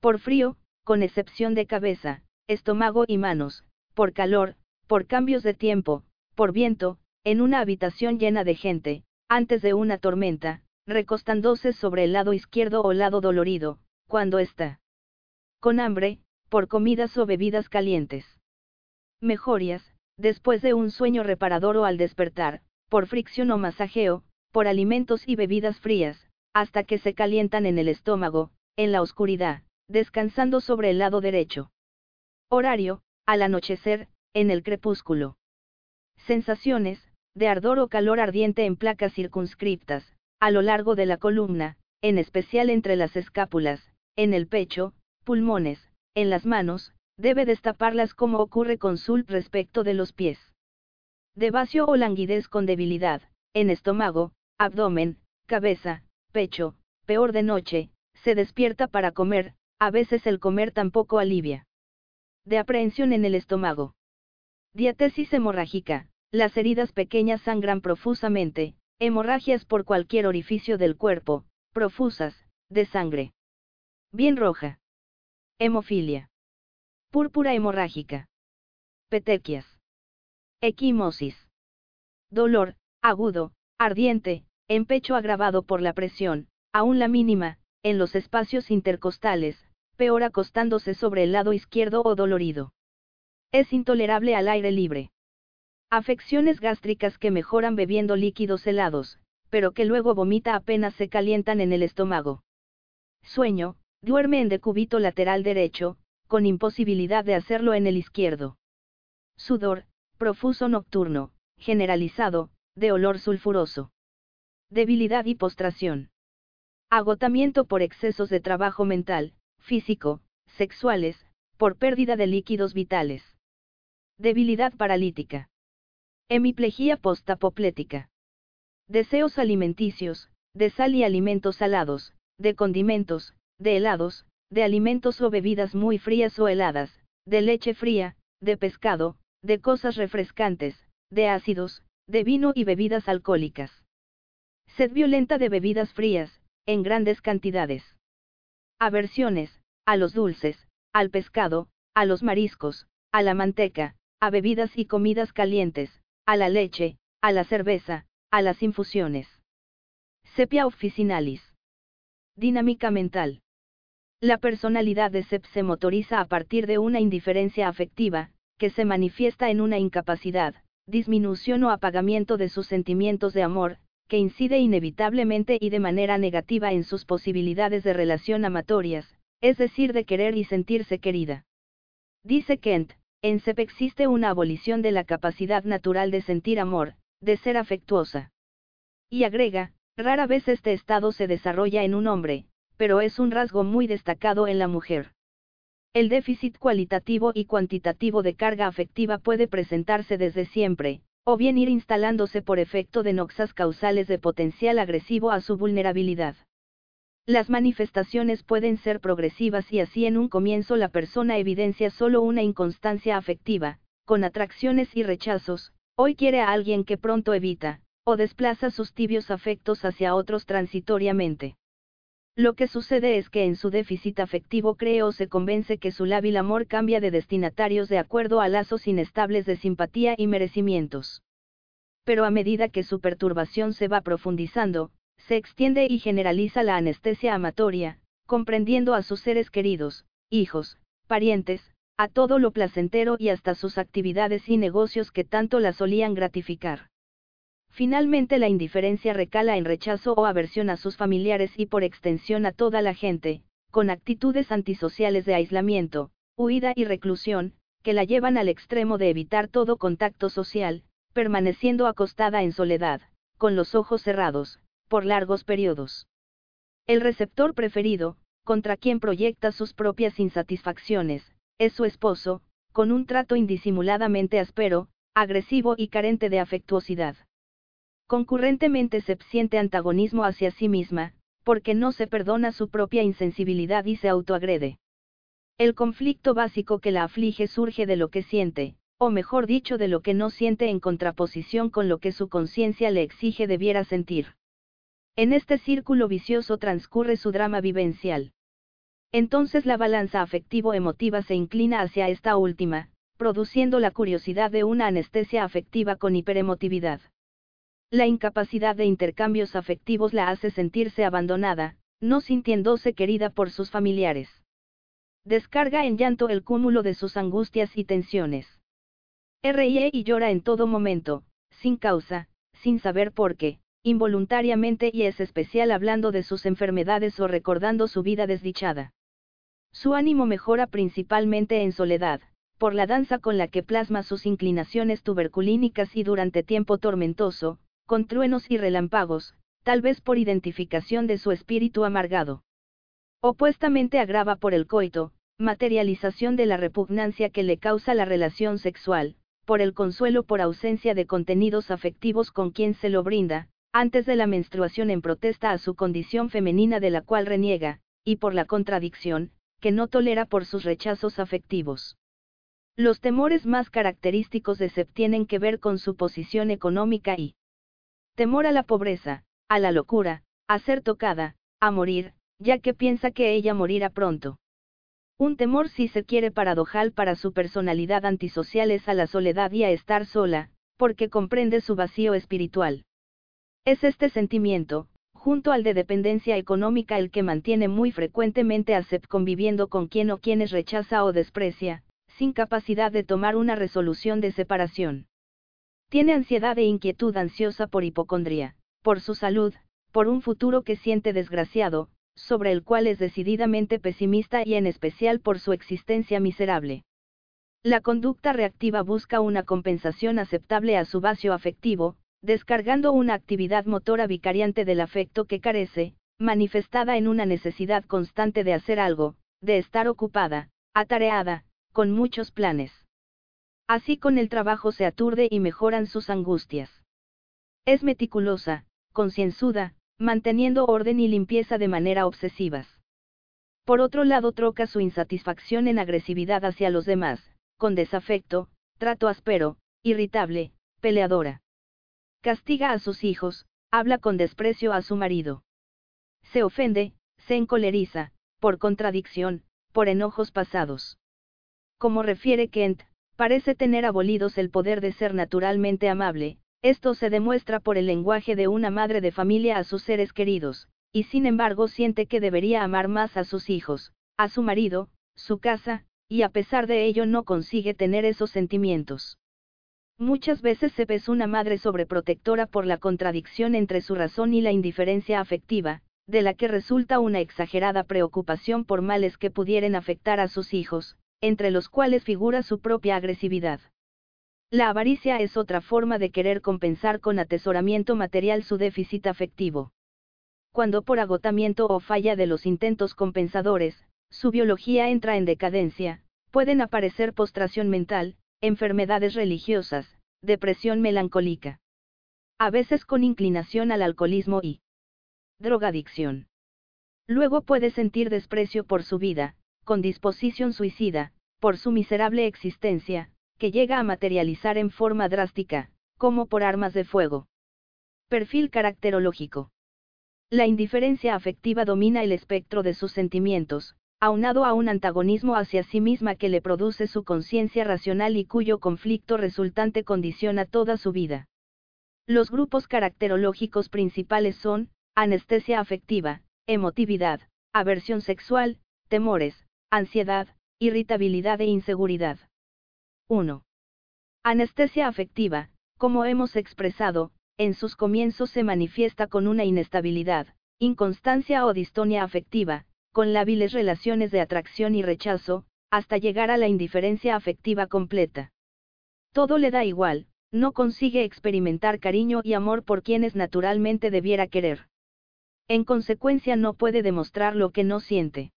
Por frío, con excepción de cabeza, estómago y manos, por calor, por cambios de tiempo, por viento, en una habitación llena de gente, antes de una tormenta, recostándose sobre el lado izquierdo o lado dolorido, cuando está con hambre, por comidas o bebidas calientes. Mejorias, después de un sueño reparador o al despertar, por fricción o masajeo, por alimentos y bebidas frías, hasta que se calientan en el estómago, en la oscuridad, descansando sobre el lado derecho. Horario, al anochecer, en el crepúsculo. Sensaciones, de ardor o calor ardiente en placas circunscriptas, a lo largo de la columna, en especial entre las escápulas, en el pecho, pulmones, en las manos, debe destaparlas como ocurre con Sul respecto de los pies. De vacío o languidez con debilidad, en estómago, abdomen, cabeza, pecho, peor de noche, se despierta para comer, a veces el comer tampoco alivia. De aprehensión en el estómago. Diatesis hemorrágica, las heridas pequeñas sangran profusamente, hemorragias por cualquier orificio del cuerpo, profusas, de sangre. Bien roja. Hemofilia. Púrpura hemorrágica. Petequias. Equimosis. Dolor, agudo, ardiente, en pecho agravado por la presión, aún la mínima, en los espacios intercostales, peor acostándose sobre el lado izquierdo o dolorido. Es intolerable al aire libre. Afecciones gástricas que mejoran bebiendo líquidos helados, pero que luego vomita apenas se calientan en el estómago. Sueño, duerme en decúbito lateral derecho, con imposibilidad de hacerlo en el izquierdo. Sudor, profuso nocturno, generalizado, de olor sulfuroso. Debilidad y postración. Agotamiento por excesos de trabajo mental, físico, sexuales, por pérdida de líquidos vitales. Debilidad paralítica. Hemiplegia postapoplética. Deseos alimenticios, de sal y alimentos salados, de condimentos, de helados, de alimentos o bebidas muy frías o heladas, de leche fría, de pescado, de cosas refrescantes, de ácidos, de vino y bebidas alcohólicas. Sed violenta de bebidas frías, en grandes cantidades. Aversiones, a los dulces, al pescado, a los mariscos, a la manteca, a bebidas y comidas calientes, a la leche, a la cerveza, a las infusiones. Sepia officinalis. Dinámica mental. La personalidad de SEP se motoriza a partir de una indiferencia afectiva, que se manifiesta en una incapacidad, disminución o apagamiento de sus sentimientos de amor, que incide inevitablemente y de manera negativa en sus posibilidades de relación amatorias, es decir, de querer y sentirse querida. Dice Kent, en SEP existe una abolición de la capacidad natural de sentir amor, de ser afectuosa. Y agrega, rara vez este estado se desarrolla en un hombre, pero es un rasgo muy destacado en la mujer. El déficit cualitativo y cuantitativo de carga afectiva puede presentarse desde siempre, o bien ir instalándose por efecto de noxas causales de potencial agresivo a su vulnerabilidad. Las manifestaciones pueden ser progresivas y así en un comienzo la persona evidencia solo una inconstancia afectiva, con atracciones y rechazos, hoy quiere a alguien que pronto evita, o desplaza sus tibios afectos hacia otros transitoriamente. Lo que sucede es que en su déficit afectivo cree o se convence que su lábil amor cambia de destinatarios de acuerdo a lazos inestables de simpatía y merecimientos. Pero a medida que su perturbación se va profundizando, se extiende y generaliza la anestesia amatoria, comprendiendo a sus seres queridos, hijos, parientes, a todo lo placentero y hasta sus actividades y negocios que tanto la solían gratificar. Finalmente la indiferencia recala en rechazo o aversión a sus familiares y por extensión a toda la gente, con actitudes antisociales de aislamiento, huida y reclusión, que la llevan al extremo de evitar todo contacto social, permaneciendo acostada en soledad, con los ojos cerrados, por largos periodos. El receptor preferido, contra quien proyecta sus propias insatisfacciones, es su esposo, con un trato indisimuladamente áspero, agresivo y carente de afectuosidad. Concurrentemente se siente antagonismo hacia sí misma, porque no se perdona su propia insensibilidad y se autoagrede. El conflicto básico que la aflige surge de lo que siente, o mejor dicho de lo que no siente en contraposición con lo que su conciencia le exige debiera sentir. En este círculo vicioso transcurre su drama vivencial. Entonces la balanza afectivo-emotiva se inclina hacia esta última, produciendo la curiosidad de una anestesia afectiva con hiperemotividad. La incapacidad de intercambios afectivos la hace sentirse abandonada, no sintiéndose querida por sus familiares. Descarga en llanto el cúmulo de sus angustias y tensiones. Ríe y llora en todo momento, sin causa, sin saber por qué, involuntariamente y es especial hablando de sus enfermedades o recordando su vida desdichada. Su ánimo mejora principalmente en soledad, por la danza con la que plasma sus inclinaciones tuberculínicas y durante tiempo tormentoso, con truenos y relámpagos, tal vez por identificación de su espíritu amargado. Opuestamente agrava por el coito, materialización de la repugnancia que le causa la relación sexual, por el consuelo por ausencia de contenidos afectivos con quien se lo brinda, antes de la menstruación en protesta a su condición femenina de la cual reniega, y por la contradicción, que no tolera por sus rechazos afectivos. Los temores más característicos de Sep tienen que ver con su posición económica y, Temor a la pobreza, a la locura, a ser tocada, a morir, ya que piensa que ella morirá pronto. Un temor si se quiere paradojal para su personalidad antisocial es a la soledad y a estar sola, porque comprende su vacío espiritual. Es este sentimiento, junto al de dependencia económica el que mantiene muy frecuentemente a Sep conviviendo con quien o quienes rechaza o desprecia, sin capacidad de tomar una resolución de separación. Tiene ansiedad e inquietud ansiosa por hipocondría, por su salud, por un futuro que siente desgraciado, sobre el cual es decididamente pesimista y en especial por su existencia miserable. La conducta reactiva busca una compensación aceptable a su vacío afectivo, descargando una actividad motora vicariante del afecto que carece, manifestada en una necesidad constante de hacer algo, de estar ocupada, atareada, con muchos planes. Así con el trabajo se aturde y mejoran sus angustias. Es meticulosa, concienzuda, manteniendo orden y limpieza de manera obsesivas. Por otro lado troca su insatisfacción en agresividad hacia los demás, con desafecto, trato áspero, irritable, peleadora. Castiga a sus hijos, habla con desprecio a su marido. Se ofende, se encoleriza, por contradicción, por enojos pasados. Como refiere Kent, parece tener abolidos el poder de ser naturalmente amable, esto se demuestra por el lenguaje de una madre de familia a sus seres queridos, y sin embargo siente que debería amar más a sus hijos, a su marido, su casa, y a pesar de ello no consigue tener esos sentimientos. Muchas veces se es una madre sobreprotectora por la contradicción entre su razón y la indiferencia afectiva, de la que resulta una exagerada preocupación por males que pudieran afectar a sus hijos, entre los cuales figura su propia agresividad. La avaricia es otra forma de querer compensar con atesoramiento material su déficit afectivo. Cuando por agotamiento o falla de los intentos compensadores, su biología entra en decadencia, pueden aparecer postración mental, enfermedades religiosas, depresión melancólica. A veces con inclinación al alcoholismo y drogadicción. Luego puede sentir desprecio por su vida, con disposición suicida, por su miserable existencia, que llega a materializar en forma drástica, como por armas de fuego. Perfil caracterológico. La indiferencia afectiva domina el espectro de sus sentimientos, aunado a un antagonismo hacia sí misma que le produce su conciencia racional y cuyo conflicto resultante condiciona toda su vida. Los grupos caracterológicos principales son, anestesia afectiva, emotividad, aversión sexual, temores, ansiedad, irritabilidad e inseguridad. 1. Anestesia afectiva, como hemos expresado, en sus comienzos se manifiesta con una inestabilidad, inconstancia o distonia afectiva, con lábiles relaciones de atracción y rechazo, hasta llegar a la indiferencia afectiva completa. Todo le da igual, no consigue experimentar cariño y amor por quienes naturalmente debiera querer. En consecuencia no puede demostrar lo que no siente.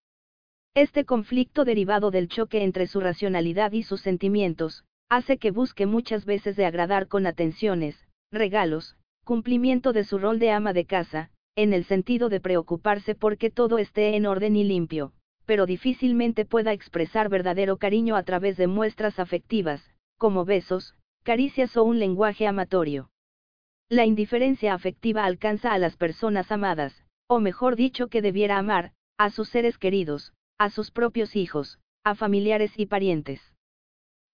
Este conflicto derivado del choque entre su racionalidad y sus sentimientos, hace que busque muchas veces de agradar con atenciones, regalos, cumplimiento de su rol de ama de casa, en el sentido de preocuparse porque todo esté en orden y limpio, pero difícilmente pueda expresar verdadero cariño a través de muestras afectivas, como besos, caricias o un lenguaje amatorio. La indiferencia afectiva alcanza a las personas amadas, o mejor dicho que debiera amar, a sus seres queridos, a sus propios hijos, a familiares y parientes.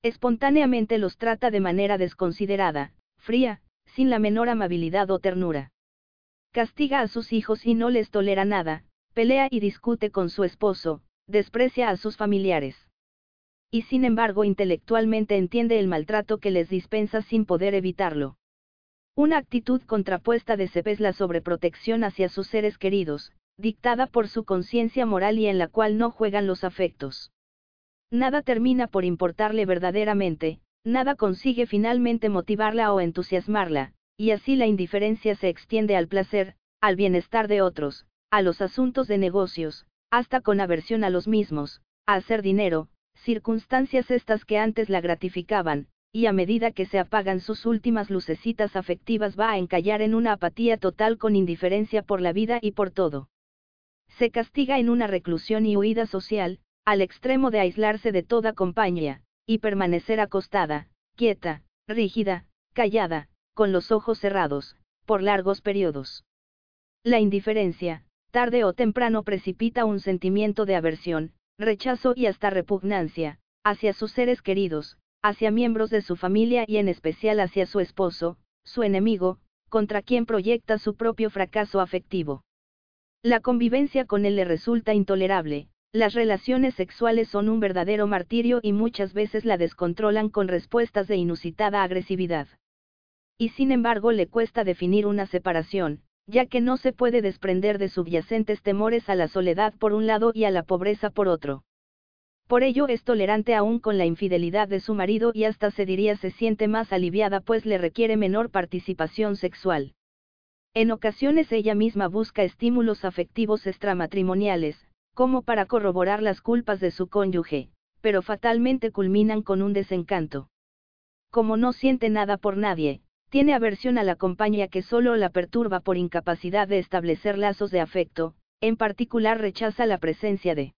Espontáneamente los trata de manera desconsiderada, fría, sin la menor amabilidad o ternura castiga a sus hijos y no les tolera nada, pelea y discute con su esposo, desprecia a sus familiares. Y sin embargo intelectualmente entiende el maltrato que les dispensa sin poder evitarlo. Una actitud contrapuesta de Sep es la sobreprotección hacia sus seres queridos, dictada por su conciencia moral y en la cual no juegan los afectos. Nada termina por importarle verdaderamente, nada consigue finalmente motivarla o entusiasmarla, y así la indiferencia se extiende al placer, al bienestar de otros, a los asuntos de negocios, hasta con aversión a los mismos, a hacer dinero, circunstancias estas que antes la gratificaban, y a medida que se apagan sus últimas lucecitas afectivas va a encallar en una apatía total con indiferencia por la vida y por todo. Se castiga en una reclusión y huida social, al extremo de aislarse de toda compañía, y permanecer acostada, quieta, rígida, callada, con los ojos cerrados, por largos periodos. La indiferencia, tarde o temprano precipita un sentimiento de aversión, rechazo y hasta repugnancia, hacia sus seres queridos, hacia miembros de su familia y en especial hacia su esposo, su enemigo, contra quien proyecta su propio fracaso afectivo. La convivencia con él le resulta intolerable, las relaciones sexuales son un verdadero martirio y muchas veces la descontrolan con respuestas de inusitada agresividad. Y sin embargo le cuesta definir una separación, ya que no se puede desprender de subyacentes temores a la soledad por un lado y a la pobreza por otro. Por ello es tolerante aún con la infidelidad de su marido y hasta se diría se siente más aliviada pues le requiere menor participación sexual. En ocasiones ella misma busca estímulos afectivos extramatrimoniales, como para corroborar las culpas de su cónyuge, pero fatalmente culminan con un desencanto. Como no siente nada por nadie, tiene aversión a la compañía que solo la perturba por incapacidad de establecer lazos de afecto, en particular rechaza la presencia de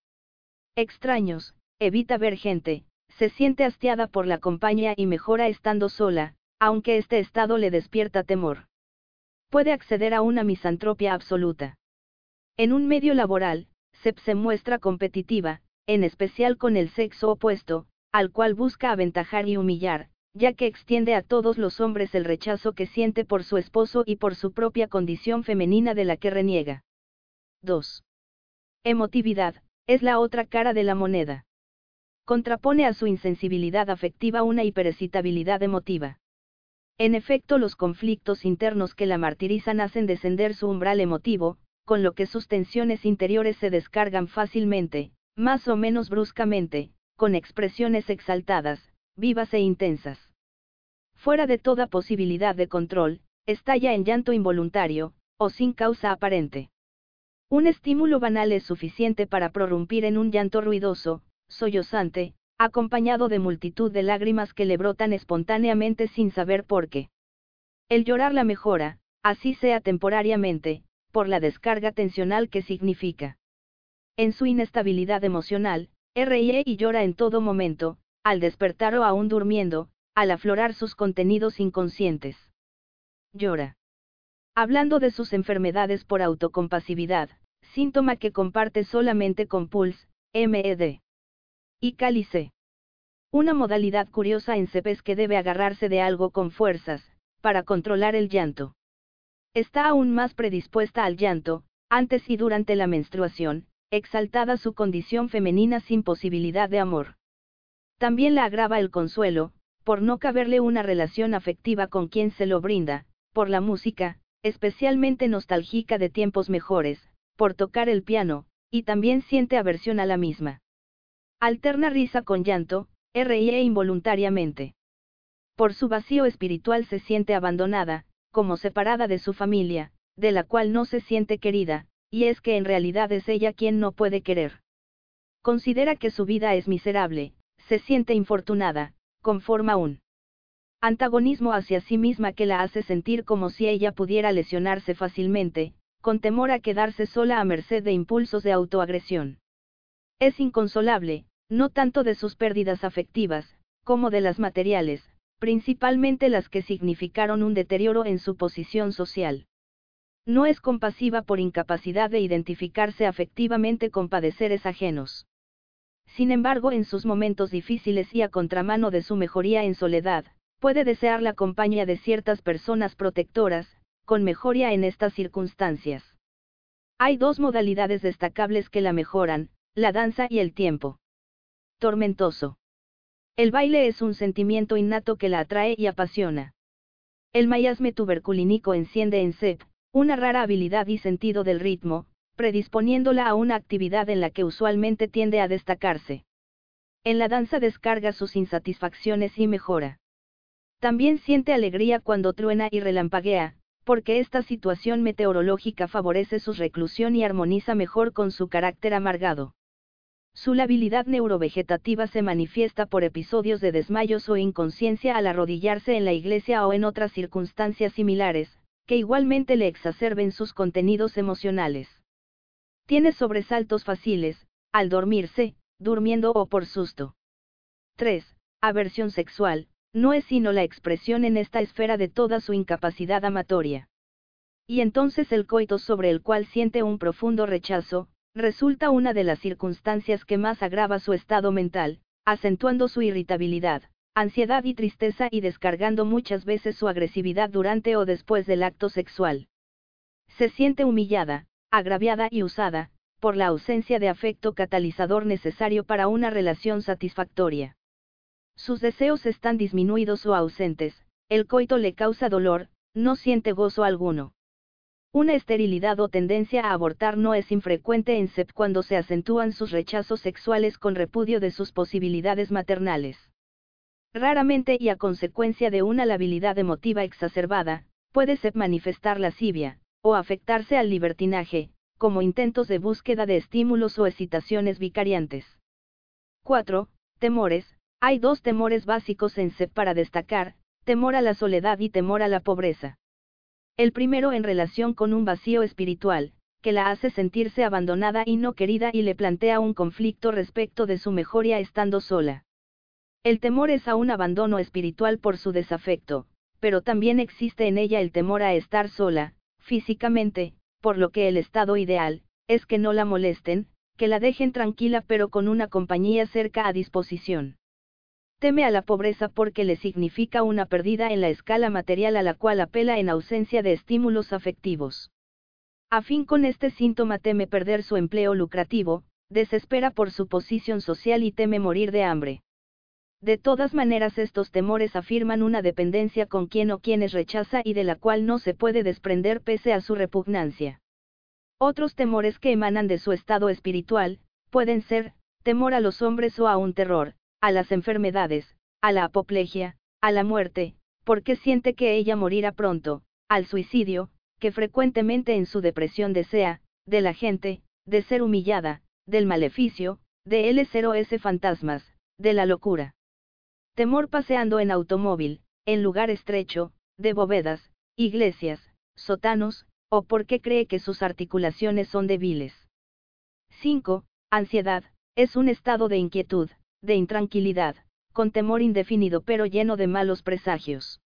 extraños, evita ver gente, se siente hastiada por la compañía y mejora estando sola, aunque este estado le despierta temor. Puede acceder a una misantropia absoluta. En un medio laboral, se muestra competitiva, en especial con el sexo opuesto, al cual busca aventajar y humillar, ya que extiende a todos los hombres el rechazo que siente por su esposo y por su propia condición femenina de la que reniega. 2. Emotividad, es la otra cara de la moneda. Contrapone a su insensibilidad afectiva una hiperexcitabilidad emotiva. En efecto, los conflictos internos que la martirizan hacen descender su umbral emotivo, con lo que sus tensiones interiores se descargan fácilmente, más o menos bruscamente, con expresiones exaltadas, vivas e intensas. Fuera de toda posibilidad de control, estalla en llanto involuntario, o sin causa aparente. Un estímulo banal es suficiente para prorrumpir en un llanto ruidoso, sollozante, acompañado de multitud de lágrimas que le brotan espontáneamente sin saber por qué. El llorar la mejora, así sea temporariamente, por la descarga tensional que significa. En su inestabilidad emocional, ríe y llora en todo momento, al despertar o aún durmiendo, al aflorar sus contenidos inconscientes. Llora. Hablando de sus enfermedades por autocompasividad, síntoma que comparte solamente con Pulse, MED. Y Cálice. Una modalidad curiosa en CEPES que debe agarrarse de algo con fuerzas, para controlar el llanto. Está aún más predispuesta al llanto, antes y durante la menstruación, exaltada su condición femenina sin posibilidad de amor. También la agrava el consuelo, por no caberle una relación afectiva con quien se lo brinda, por la música, especialmente nostálgica de tiempos mejores, por tocar el piano, y también siente aversión a la misma. Alterna risa con llanto, ríe involuntariamente. Por su vacío espiritual se siente abandonada, como separada de su familia, de la cual no se siente querida, y es que en realidad es ella quien no puede querer. Considera que su vida es miserable, se siente infortunada, conforma un antagonismo hacia sí misma que la hace sentir como si ella pudiera lesionarse fácilmente, con temor a quedarse sola a merced de impulsos de autoagresión. Es inconsolable, no tanto de sus pérdidas afectivas, como de las materiales, principalmente las que significaron un deterioro en su posición social. No es compasiva por incapacidad de identificarse afectivamente con padeceres ajenos. Sin embargo, en sus momentos difíciles y a contramano de su mejoría en soledad, puede desear la compañía de ciertas personas protectoras, con mejoría en estas circunstancias. Hay dos modalidades destacables que la mejoran, la danza y el tiempo. Tormentoso. El baile es un sentimiento innato que la atrae y apasiona. El mayasme tuberculínico enciende en Sep, una rara habilidad y sentido del ritmo, predisponiéndola a una actividad en la que usualmente tiende a destacarse. En la danza descarga sus insatisfacciones y mejora. También siente alegría cuando truena y relampaguea, porque esta situación meteorológica favorece su reclusión y armoniza mejor con su carácter amargado. Su labilidad neurovegetativa se manifiesta por episodios de desmayos o inconsciencia al arrodillarse en la iglesia o en otras circunstancias similares, que igualmente le exacerben sus contenidos emocionales. Tiene sobresaltos fáciles, al dormirse, durmiendo o por susto. 3. Aversión sexual, no es sino la expresión en esta esfera de toda su incapacidad amatoria. Y entonces el coito sobre el cual siente un profundo rechazo, resulta una de las circunstancias que más agrava su estado mental, acentuando su irritabilidad, ansiedad y tristeza y descargando muchas veces su agresividad durante o después del acto sexual. Se siente humillada, agraviada y usada, por la ausencia de afecto catalizador necesario para una relación satisfactoria. Sus deseos están disminuidos o ausentes, el coito le causa dolor, no siente gozo alguno. Una esterilidad o tendencia a abortar no es infrecuente en SEP cuando se acentúan sus rechazos sexuales con repudio de sus posibilidades maternales. Raramente y a consecuencia de una labilidad emotiva exacerbada, puede SEP manifestar lascivia, o afectarse al libertinaje, como intentos de búsqueda de estímulos o excitaciones vicariantes. 4. Temores. Hay dos temores básicos en SEP para destacar, temor a la soledad y temor a la pobreza. El primero en relación con un vacío espiritual, que la hace sentirse abandonada y no querida y le plantea un conflicto respecto de su mejoría estando sola. El temor es a un abandono espiritual por su desafecto, pero también existe en ella el temor a estar sola, físicamente, por lo que el estado ideal, es que no la molesten, que la dejen tranquila pero con una compañía cerca a disposición. Teme a la pobreza porque le significa una pérdida en la escala material a la cual apela en ausencia de estímulos afectivos. A fin con este síntoma teme perder su empleo lucrativo, desespera por su posición social y teme morir de hambre. De todas maneras estos temores afirman una dependencia con quien o quienes rechaza y de la cual no se puede desprender pese a su repugnancia. Otros temores que emanan de su estado espiritual, pueden ser, temor a los hombres o a un terror, a las enfermedades, a la apoplejia, a la muerte, porque siente que ella morirá pronto, al suicidio, que frecuentemente en su depresión desea, de la gente, de ser humillada, del maleficio, de L0S fantasmas, de la locura. Temor paseando en automóvil, en lugar estrecho, de bóvedas, iglesias, sotanos, o porque cree que sus articulaciones son débiles. 5. Ansiedad, es un estado de inquietud, de intranquilidad, con temor indefinido pero lleno de malos presagios.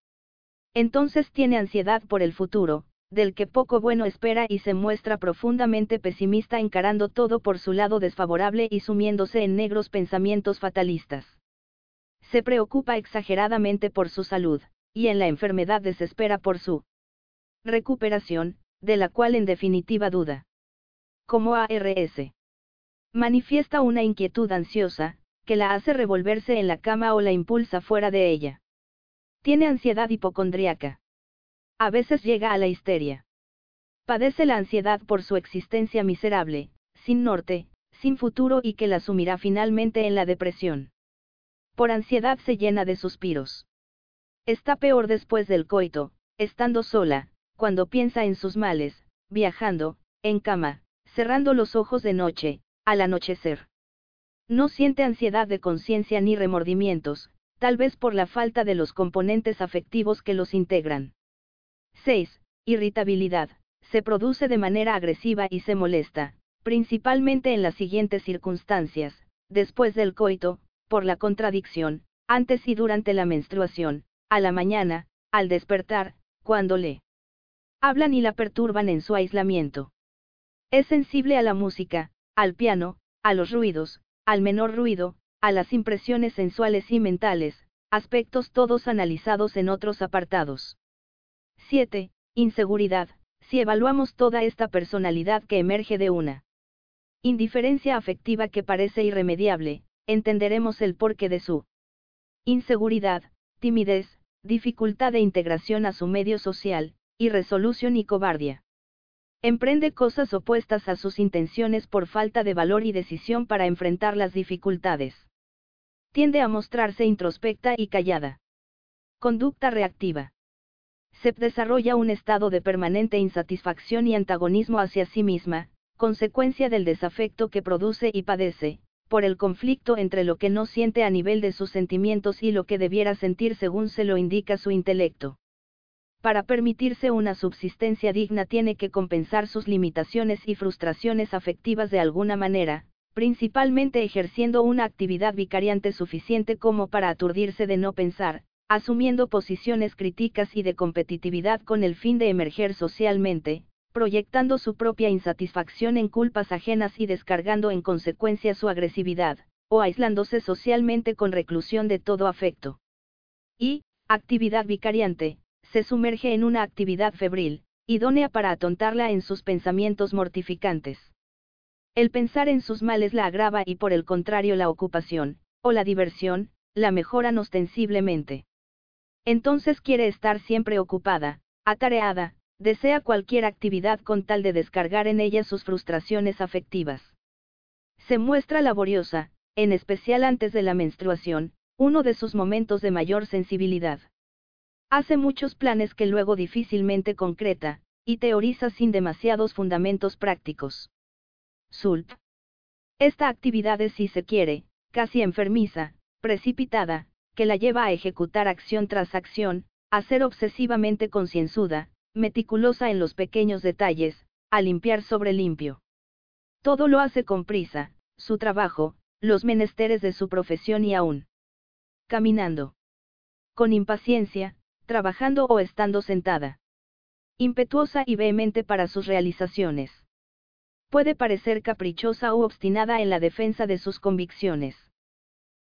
Entonces tiene ansiedad por el futuro, del que poco bueno espera y se muestra profundamente pesimista encarando todo por su lado desfavorable y sumiéndose en negros pensamientos fatalistas. Se preocupa exageradamente por su salud, y en la enfermedad desespera por su recuperación, de la cual en definitiva duda. Como ARS. Manifiesta una inquietud ansiosa, que la hace revolverse en la cama o la impulsa fuera de ella. Tiene ansiedad hipocondríaca. A veces llega a la histeria. Padece la ansiedad por su existencia miserable, sin norte, sin futuro y que la sumirá finalmente en la depresión. Por ansiedad se llena de suspiros. Está peor después del coito, estando sola, cuando piensa en sus males, viajando, en cama, cerrando los ojos de noche, al anochecer. No siente ansiedad de conciencia ni remordimientos, tal vez por la falta de los componentes afectivos que los integran. 6. Irritabilidad. Se produce de manera agresiva y se molesta, principalmente en las siguientes circunstancias, después del coito, por la contradicción, antes y durante la menstruación, a la mañana, al despertar, cuando le hablan y la perturban en su aislamiento. Es sensible a la música, al piano, a los ruidos, al menor ruido, a las impresiones sensuales y mentales, aspectos todos analizados en otros apartados. 7. Inseguridad. Si evaluamos toda esta personalidad que emerge de una indiferencia afectiva que parece irremediable, entenderemos el porqué de su inseguridad, timidez, dificultad de integración a su medio social, irresolución y cobardía. Emprende cosas opuestas a sus intenciones por falta de valor y decisión para enfrentar las dificultades. Tiende a mostrarse introspecta y callada. Conducta reactiva. Se desarrolla un estado de permanente insatisfacción y antagonismo hacia sí misma, consecuencia del desafecto que produce y padece, por el conflicto entre lo que no siente a nivel de sus sentimientos y lo que debiera sentir según se lo indica su intelecto para permitirse una subsistencia digna tiene que compensar sus limitaciones y frustraciones afectivas de alguna manera, principalmente ejerciendo una actividad vicariante suficiente como para aturdirse de no pensar, asumiendo posiciones críticas y de competitividad con el fin de emerger socialmente, proyectando su propia insatisfacción en culpas ajenas y descargando en consecuencia su agresividad, o aislándose socialmente con reclusión de todo afecto. Y, actividad vicariante, se sumerge en una actividad febril, idónea para atontarla en sus pensamientos mortificantes. El pensar en sus males la agrava y por el contrario la ocupación, o la diversión, la mejoran ostensiblemente. Entonces quiere estar siempre ocupada, atareada, desea cualquier actividad con tal de descargar en ella sus frustraciones afectivas. Se muestra laboriosa, en especial antes de la menstruación, uno de sus momentos de mayor sensibilidad. Hace muchos planes que luego difícilmente concreta, y teoriza sin demasiados fundamentos prácticos. Sult. Esta actividad es, si se quiere, casi enfermiza, precipitada, que la lleva a ejecutar acción tras acción, a ser obsesivamente concienzuda, meticulosa en los pequeños detalles, a limpiar sobre limpio. Todo lo hace con prisa, su trabajo, los menesteres de su profesión y aún. Caminando. Con impaciencia, trabajando o estando sentada. Impetuosa y vehemente para sus realizaciones. Puede parecer caprichosa u obstinada en la defensa de sus convicciones.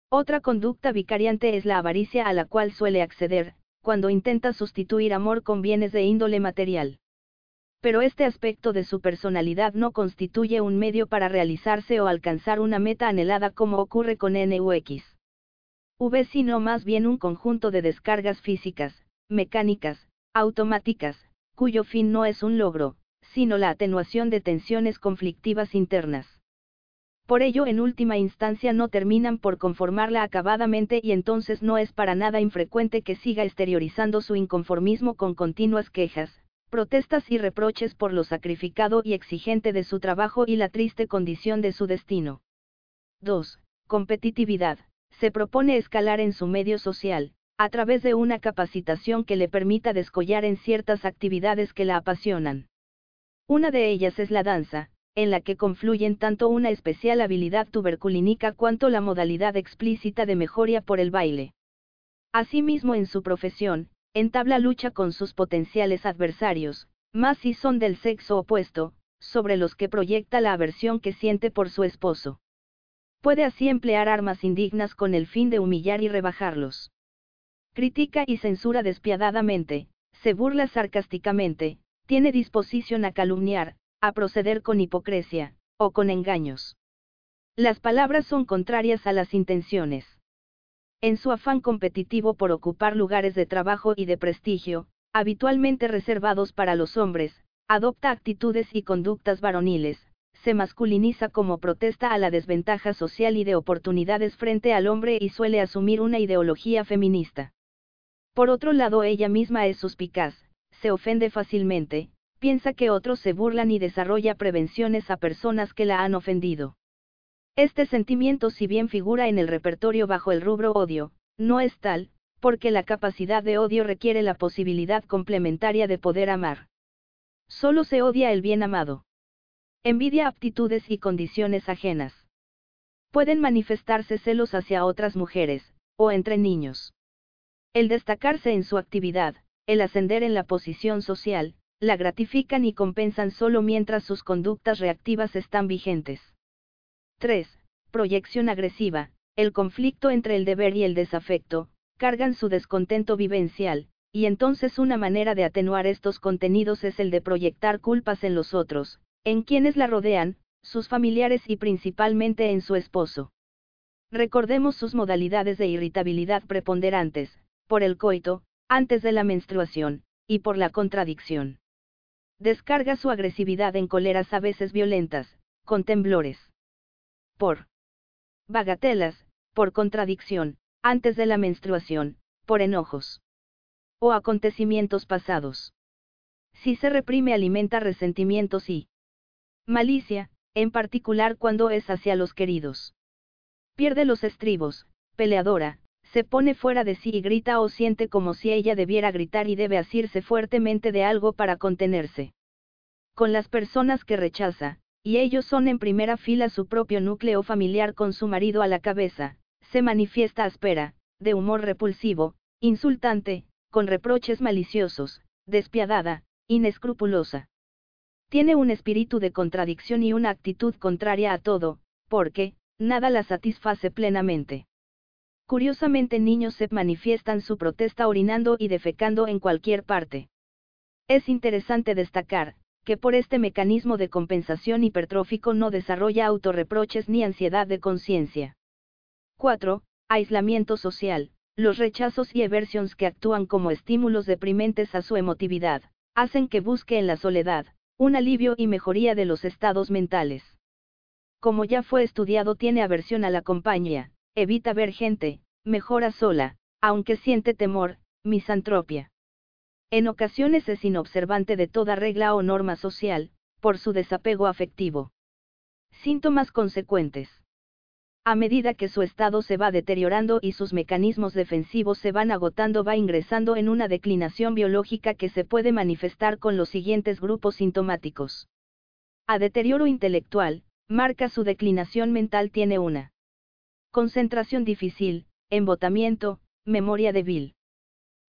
Otra conducta vicariante es la avaricia a la cual suele acceder, cuando intenta sustituir amor con bienes de índole material. Pero este aspecto de su personalidad no constituye un medio para realizarse o alcanzar una meta anhelada como ocurre con N u X. V sino más bien un conjunto de descargas físicas, mecánicas, automáticas, cuyo fin no es un logro, sino la atenuación de tensiones conflictivas internas por ello en última instancia no terminan por conformarla acabadamente y entonces no es para nada infrecuente que siga exteriorizando su inconformismo con continuas quejas, protestas y reproches por lo sacrificado y exigente de su trabajo y la triste condición de su destino. 2. Competitividad. Se propone escalar en su medio social, a través de una capacitación que le permita descollar en ciertas actividades que la apasionan. Una de ellas es la danza, en la que confluyen tanto una especial habilidad tuberculínica cuanto la modalidad explícita de mejoría por el baile. Asimismo en su profesión, entabla lucha con sus potenciales adversarios, más si son del sexo opuesto, sobre los que proyecta la aversión que siente por su esposo. Puede así emplear armas indignas con el fin de humillar y rebajarlos. Critica y censura despiadadamente, se burla sarcásticamente, tiene disposición a calumniar, a proceder con hipocresía, o con engaños. Las palabras son contrarias a las intenciones. En su afán competitivo por ocupar lugares de trabajo y de prestigio, habitualmente reservados para los hombres, adopta actitudes y conductas varoniles, se masculiniza como protesta a la desventaja social y de oportunidades frente al hombre y suele asumir una ideología feminista. Por otro lado, ella misma es suspicaz, se ofende fácilmente, piensa que otros se burlan y desarrolla prevenciones a personas que la han ofendido. Este sentimiento si bien figura en el repertorio bajo el rubro odio, no es tal, porque la capacidad de odio requiere la posibilidad complementaria de poder amar. Solo se odia el bien amado. Envidia aptitudes y condiciones ajenas. Pueden manifestarse celos hacia otras mujeres, o entre niños. El destacarse en su actividad, el ascender en la posición social, la gratifican y compensan solo mientras sus conductas reactivas están vigentes. 3. Proyección agresiva. El conflicto entre el deber y el desafecto, cargan su descontento vivencial, y entonces una manera de atenuar estos contenidos es el de proyectar culpas en los otros, en quienes la rodean, sus familiares y principalmente en su esposo. Recordemos sus modalidades de irritabilidad preponderantes, por el coito, antes de la menstruación, y por la contradicción. Descarga su agresividad en coleras a veces violentas, con temblores. Por bagatelas, por contradicción, antes de la menstruación, por enojos. O acontecimientos pasados. Si se reprime alimenta resentimientos y malicia, en particular cuando es hacia los queridos. Pierde los estribos, peleadora, se pone fuera de sí y grita o siente como si ella debiera gritar y debe asirse fuertemente de algo para contenerse. Con las personas que rechaza, y ellos son en primera fila su propio núcleo familiar con su marido a la cabeza, se manifiesta áspera, de humor repulsivo, insultante, con reproches maliciosos, despiadada, inescrupulosa. Tiene un espíritu de contradicción y una actitud contraria a todo, porque, nada la satisface plenamente. Curiosamente niños se manifiestan su protesta orinando y defecando en cualquier parte. Es interesante destacar, que por este mecanismo de compensación hipertrófico no desarrolla autorreproches ni ansiedad de conciencia. 4. Aislamiento social. Los rechazos y aversions que actúan como estímulos deprimentes a su emotividad, hacen que busque en la soledad, un alivio y mejoría de los estados mentales. Como ya fue estudiado tiene aversión a la compañía, evita ver gente, mejora sola, aunque siente temor, misantropia. En ocasiones es inobservante de toda regla o norma social, por su desapego afectivo. Síntomas consecuentes. A medida que su estado se va deteriorando y sus mecanismos defensivos se van agotando, va ingresando en una declinación biológica que se puede manifestar con los siguientes grupos sintomáticos. A deterioro intelectual, marca su declinación mental tiene una concentración difícil, embotamiento, memoria débil.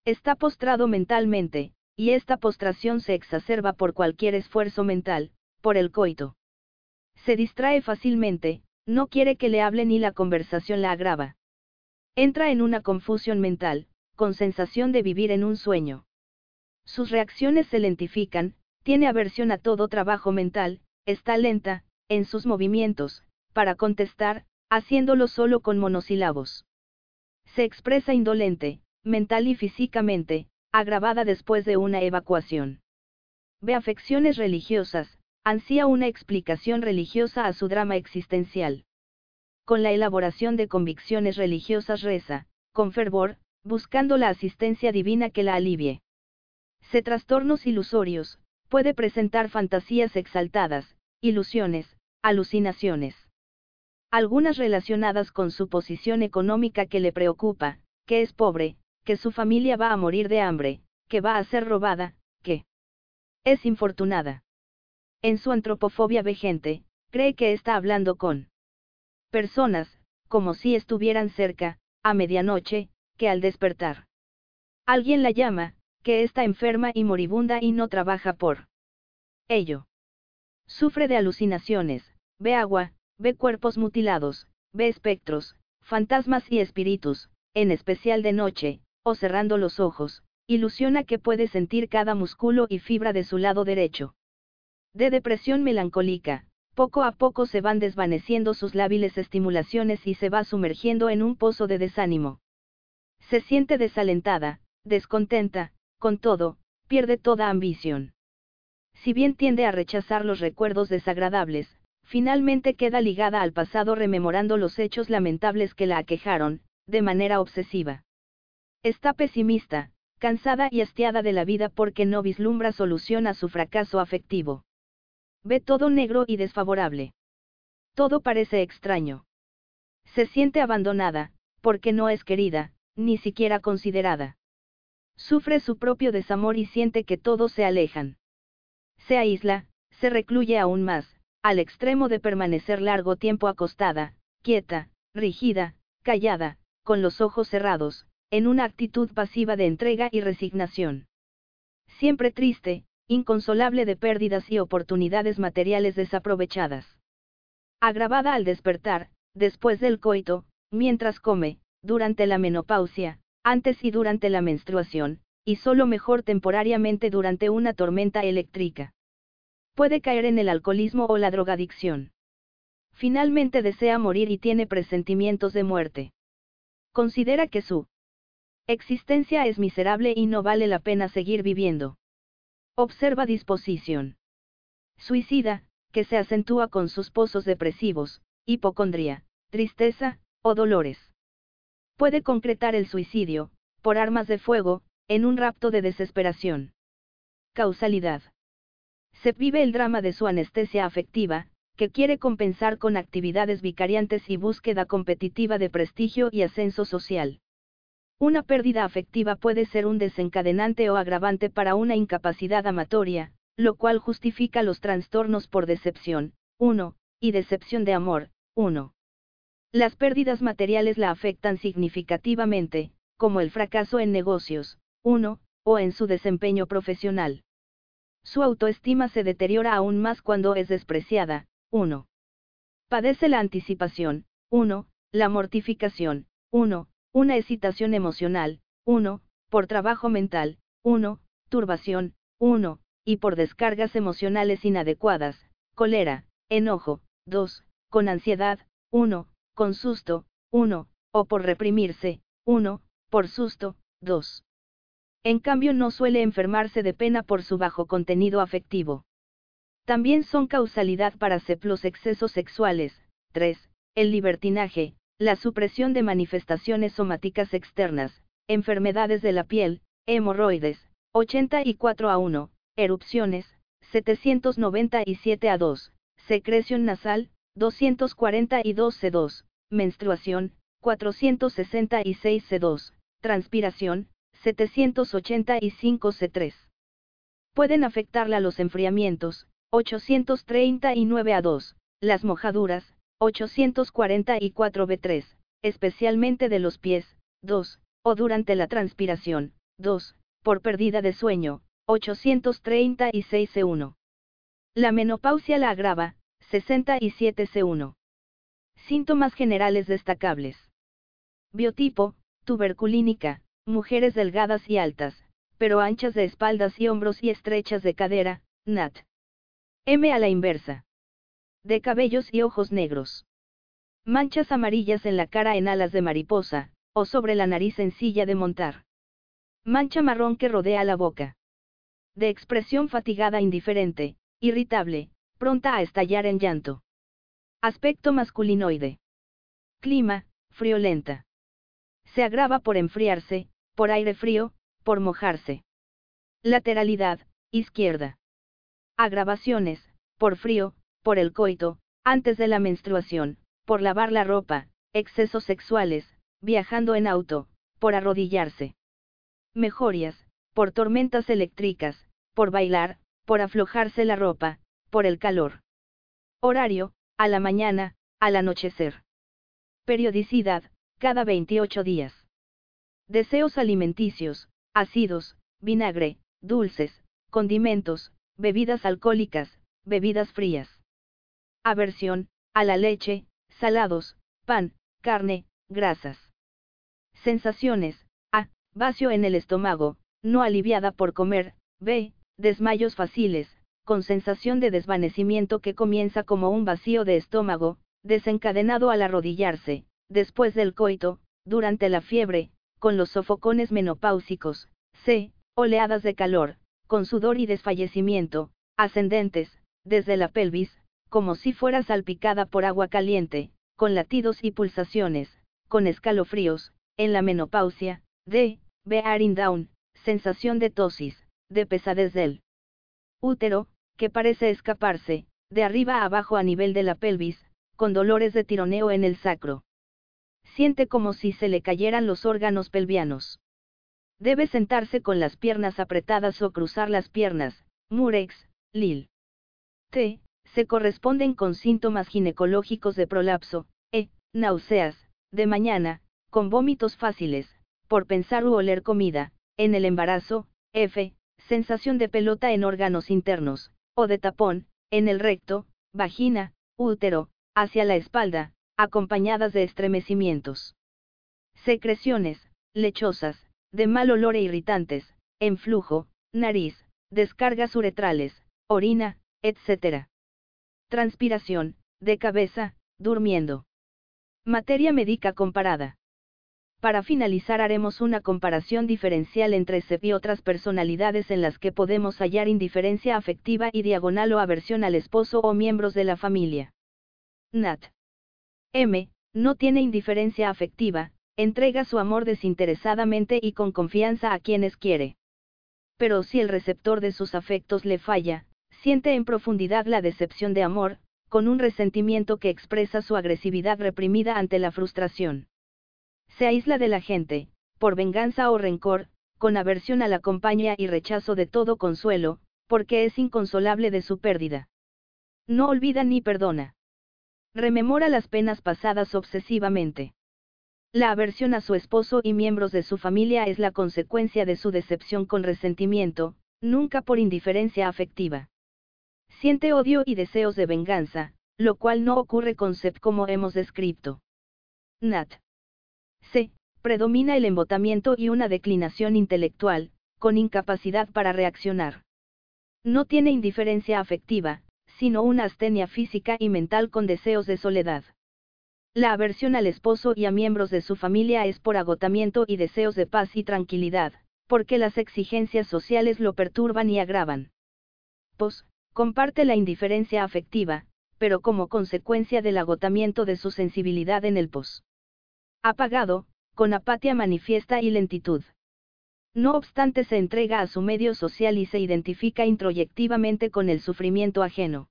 Está postrado mentalmente, y esta postración se exacerba por cualquier esfuerzo mental, por el coito. Se distrae fácilmente, no quiere que le hablen y la conversación la agrava. Entra en una confusión mental, con sensación de vivir en un sueño. Sus reacciones se lentifican, tiene aversión a todo trabajo mental, está lenta, en sus movimientos, para contestar, haciéndolo solo con monosílabos. Se expresa indolente, mental y físicamente, agravada después de una evacuación. Ve afecciones religiosas, ansía una explicación religiosa a su drama existencial. Con la elaboración de convicciones religiosas reza, con fervor, buscando la asistencia divina que la alivie. Se trastornos ilusorios, puede presentar fantasías exaltadas, ilusiones, alucinaciones. Algunas relacionadas con su posición económica que le preocupa, que es pobre, que su familia va a morir de hambre, que va a ser robada, que es infortunada. En su antropofobia vejente, cree que está hablando con personas, como si estuvieran cerca, a medianoche, que al despertar. Alguien la llama, que está enferma y moribunda y no trabaja por ello. Sufre de alucinaciones, ve agua, ve cuerpos mutilados, ve espectros, fantasmas y espíritus, en especial de noche, o cerrando los ojos, ilusiona que puede sentir cada músculo y fibra de su lado derecho. De depresión melancólica, poco a poco se van desvaneciendo sus lábiles estimulaciones y se va sumergiendo en un pozo de desánimo. Se siente desalentada, descontenta, con todo, pierde toda ambición. Si bien tiende a rechazar los recuerdos desagradables, finalmente queda ligada al pasado rememorando los hechos lamentables que la aquejaron, de manera obsesiva. Está pesimista, cansada y hastiada de la vida porque no vislumbra solución a su fracaso afectivo. Ve todo negro y desfavorable. Todo parece extraño. Se siente abandonada, porque no es querida, ni siquiera considerada. Sufre su propio desamor y siente que todos se alejan. Se aísla, se recluye aún más, al extremo de permanecer largo tiempo acostada, quieta, rígida, callada, con los ojos cerrados, en una actitud pasiva de entrega y resignación. Siempre triste, inconsolable de pérdidas y oportunidades materiales desaprovechadas. Agravada al despertar, después del coito, mientras come, durante la menopausia, antes y durante la menstruación, y solo mejor temporariamente durante una tormenta eléctrica. Puede caer en el alcoholismo o la drogadicción. Finalmente desea morir y tiene presentimientos de muerte. Considera que su existencia es miserable y no vale la pena seguir viviendo. Observa disposición. Suicida, que se acentúa con sus pozos depresivos, hipocondría, tristeza, o dolores. Puede concretar el suicidio, por armas de fuego, en un rapto de desesperación. Causalidad. Se vive el drama de su anestesia afectiva, que quiere compensar con actividades vicariantes y búsqueda competitiva de prestigio y ascenso social. Una pérdida afectiva puede ser un desencadenante o agravante para una incapacidad amatoria, lo cual justifica los trastornos por decepción, 1, y decepción de amor, 1. Las pérdidas materiales la afectan significativamente, como el fracaso en negocios, 1, o en su desempeño profesional. Su autoestima se deteriora aún más cuando es despreciada, 1. Padece la anticipación, 1, la mortificación, 1, una excitación emocional, 1, por trabajo mental, 1, turbación, 1, y por descargas emocionales inadecuadas, cólera, enojo, 2, con ansiedad, 1, con susto, 1, o por reprimirse, 1, por susto, 2. En cambio no suele enfermarse de pena por su bajo contenido afectivo. También son causalidad para CEP los excesos sexuales, 3, el libertinaje, la supresión de manifestaciones somáticas externas, enfermedades de la piel, hemorroides, 84 a 1, erupciones, 797 a 2, secreción nasal, 242 C2, menstruación, 466 C2, transpiración, 785 C3. Pueden afectarla los enfriamientos, 839 a 2, las mojaduras, 844 B3, especialmente de los pies, 2, o durante la transpiración, 2, por pérdida de sueño, 836 C1. La menopausia la agrava, 67 C1. Síntomas generales destacables. Biotipo, tuberculínica, mujeres delgadas y altas, pero anchas de espaldas y hombros y estrechas de cadera, NAT. M a la inversa. De cabellos y ojos negros. Manchas amarillas en la cara en alas de mariposa, o sobre la nariz sencilla de montar. Mancha marrón que rodea la boca. De expresión fatigada indiferente, irritable, pronta a estallar en llanto. Aspecto masculinoide. Clima, friolenta. Se agrava por enfriarse, por aire frío, por mojarse. Lateralidad, izquierda. Agravaciones, por frío, por el coito, antes de la menstruación, por lavar la ropa, excesos sexuales, viajando en auto, por arrodillarse. Mejorias, por tormentas eléctricas, por bailar, por aflojarse la ropa, por el calor. Horario, a la mañana, al anochecer. Periodicidad, cada 28 días. Deseos alimenticios, ácidos, vinagre, dulces, condimentos, bebidas alcohólicas, bebidas frías. Aversión, a la leche, salados, pan, carne, grasas. Sensaciones, A. Vacío en el estómago, no aliviada por comer, B. Desmayos fáciles, con sensación de desvanecimiento que comienza como un vacío de estómago, desencadenado al arrodillarse, después del coito, durante la fiebre, con los sofocones menopáusicos, C. Oleadas de calor, con sudor y desfallecimiento, ascendentes, desde la pelvis, como si fuera salpicada por agua caliente, con latidos y pulsaciones, con escalofríos, en la menopausia, D. Bearing down, sensación de tosis, de pesadez del útero, que parece escaparse, de arriba a abajo a nivel de la pelvis, con dolores de tironeo en el sacro. Siente como si se le cayeran los órganos pelvianos. Debe sentarse con las piernas apretadas o cruzar las piernas, Murex, Lil. T se corresponden con síntomas ginecológicos de prolapso, e, náuseas, de mañana, con vómitos fáciles, por pensar u oler comida, en el embarazo, f, sensación de pelota en órganos internos, o de tapón, en el recto, vagina, útero, hacia la espalda, acompañadas de estremecimientos. Secreciones, lechosas, de mal olor e irritantes, en flujo, nariz, descargas uretrales, orina, etc. Transpiración, de cabeza, durmiendo. Materia médica comparada. Para finalizar haremos una comparación diferencial entre SEP y otras personalidades en las que podemos hallar indiferencia afectiva y diagonal o aversión al esposo o miembros de la familia. Nat. M. No tiene indiferencia afectiva, entrega su amor desinteresadamente y con confianza a quienes quiere. Pero si el receptor de sus afectos le falla, siente en profundidad la decepción de amor, con un resentimiento que expresa su agresividad reprimida ante la frustración. Se aísla de la gente, por venganza o rencor, con aversión a la compañía y rechazo de todo consuelo, porque es inconsolable de su pérdida. No olvida ni perdona. Rememora las penas pasadas obsesivamente. La aversión a su esposo y miembros de su familia es la consecuencia de su decepción con resentimiento, nunca por indiferencia afectiva. Siente odio y deseos de venganza, lo cual no ocurre con Sep como hemos descrito. Nat. C. predomina el embotamiento y una declinación intelectual, con incapacidad para reaccionar. No tiene indiferencia afectiva, sino una astenia física y mental con deseos de soledad. La aversión al esposo y a miembros de su familia es por agotamiento y deseos de paz y tranquilidad, porque las exigencias sociales lo perturban y agravan. Pos, comparte la indiferencia afectiva, pero como consecuencia del agotamiento de su sensibilidad en el pos. Apagado, con apatía manifiesta y lentitud. No obstante se entrega a su medio social y se identifica introyectivamente con el sufrimiento ajeno.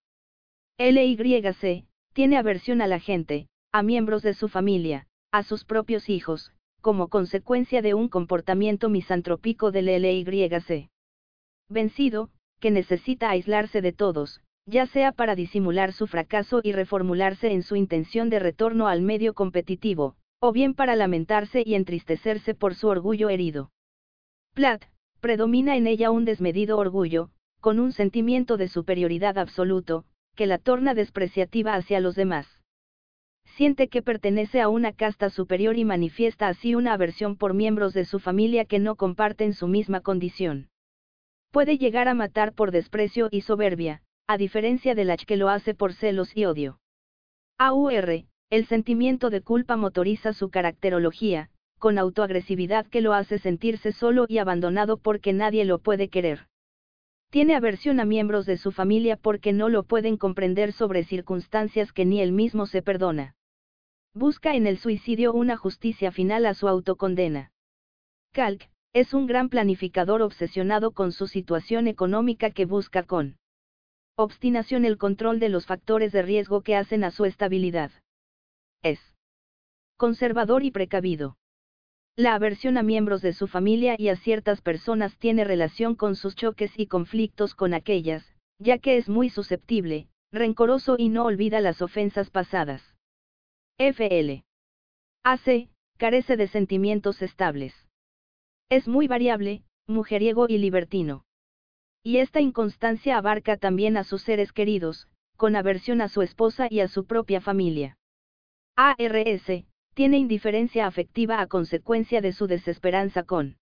LYC, tiene aversión a la gente, a miembros de su familia, a sus propios hijos, como consecuencia de un comportamiento misantrópico del LYC. Vencido, que necesita aislarse de todos, ya sea para disimular su fracaso y reformularse en su intención de retorno al medio competitivo, o bien para lamentarse y entristecerse por su orgullo herido. Platt, predomina en ella un desmedido orgullo, con un sentimiento de superioridad absoluto, que la torna despreciativa hacia los demás. Siente que pertenece a una casta superior y manifiesta así una aversión por miembros de su familia que no comparten su misma condición. Puede llegar a matar por desprecio y soberbia, a diferencia del H que lo hace por celos y odio. AUR, el sentimiento de culpa motoriza su caracterología, con autoagresividad que lo hace sentirse solo y abandonado porque nadie lo puede querer. Tiene aversión a miembros de su familia porque no lo pueden comprender sobre circunstancias que ni él mismo se perdona. Busca en el suicidio una justicia final a su autocondena. Kalk, es un gran planificador obsesionado con su situación económica que busca con obstinación el control de los factores de riesgo que hacen a su estabilidad. Es conservador y precavido. La aversión a miembros de su familia y a ciertas personas tiene relación con sus choques y conflictos con aquellas, ya que es muy susceptible, rencoroso y no olvida las ofensas pasadas. FL. AC, carece de sentimientos estables. Es muy variable, mujeriego y libertino. Y esta inconstancia abarca también a sus seres queridos, con aversión a su esposa y a su propia familia. ARS, tiene indiferencia afectiva a consecuencia de su desesperanza con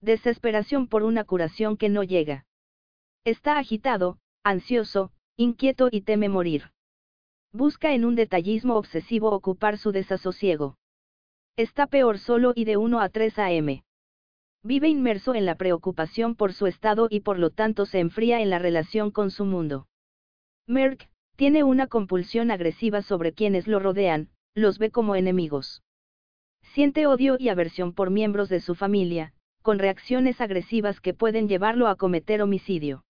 desesperación por una curación que no llega. Está agitado, ansioso, inquieto y teme morir. Busca en un detallismo obsesivo ocupar su desasosiego. Está peor solo y de 1 a 3 am. Vive inmerso en la preocupación por su estado y por lo tanto se enfría en la relación con su mundo. Merck, tiene una compulsión agresiva sobre quienes lo rodean, los ve como enemigos. Siente odio y aversión por miembros de su familia, con reacciones agresivas que pueden llevarlo a cometer homicidio.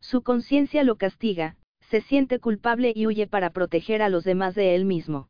Su conciencia lo castiga, se siente culpable y huye para proteger a los demás de él mismo.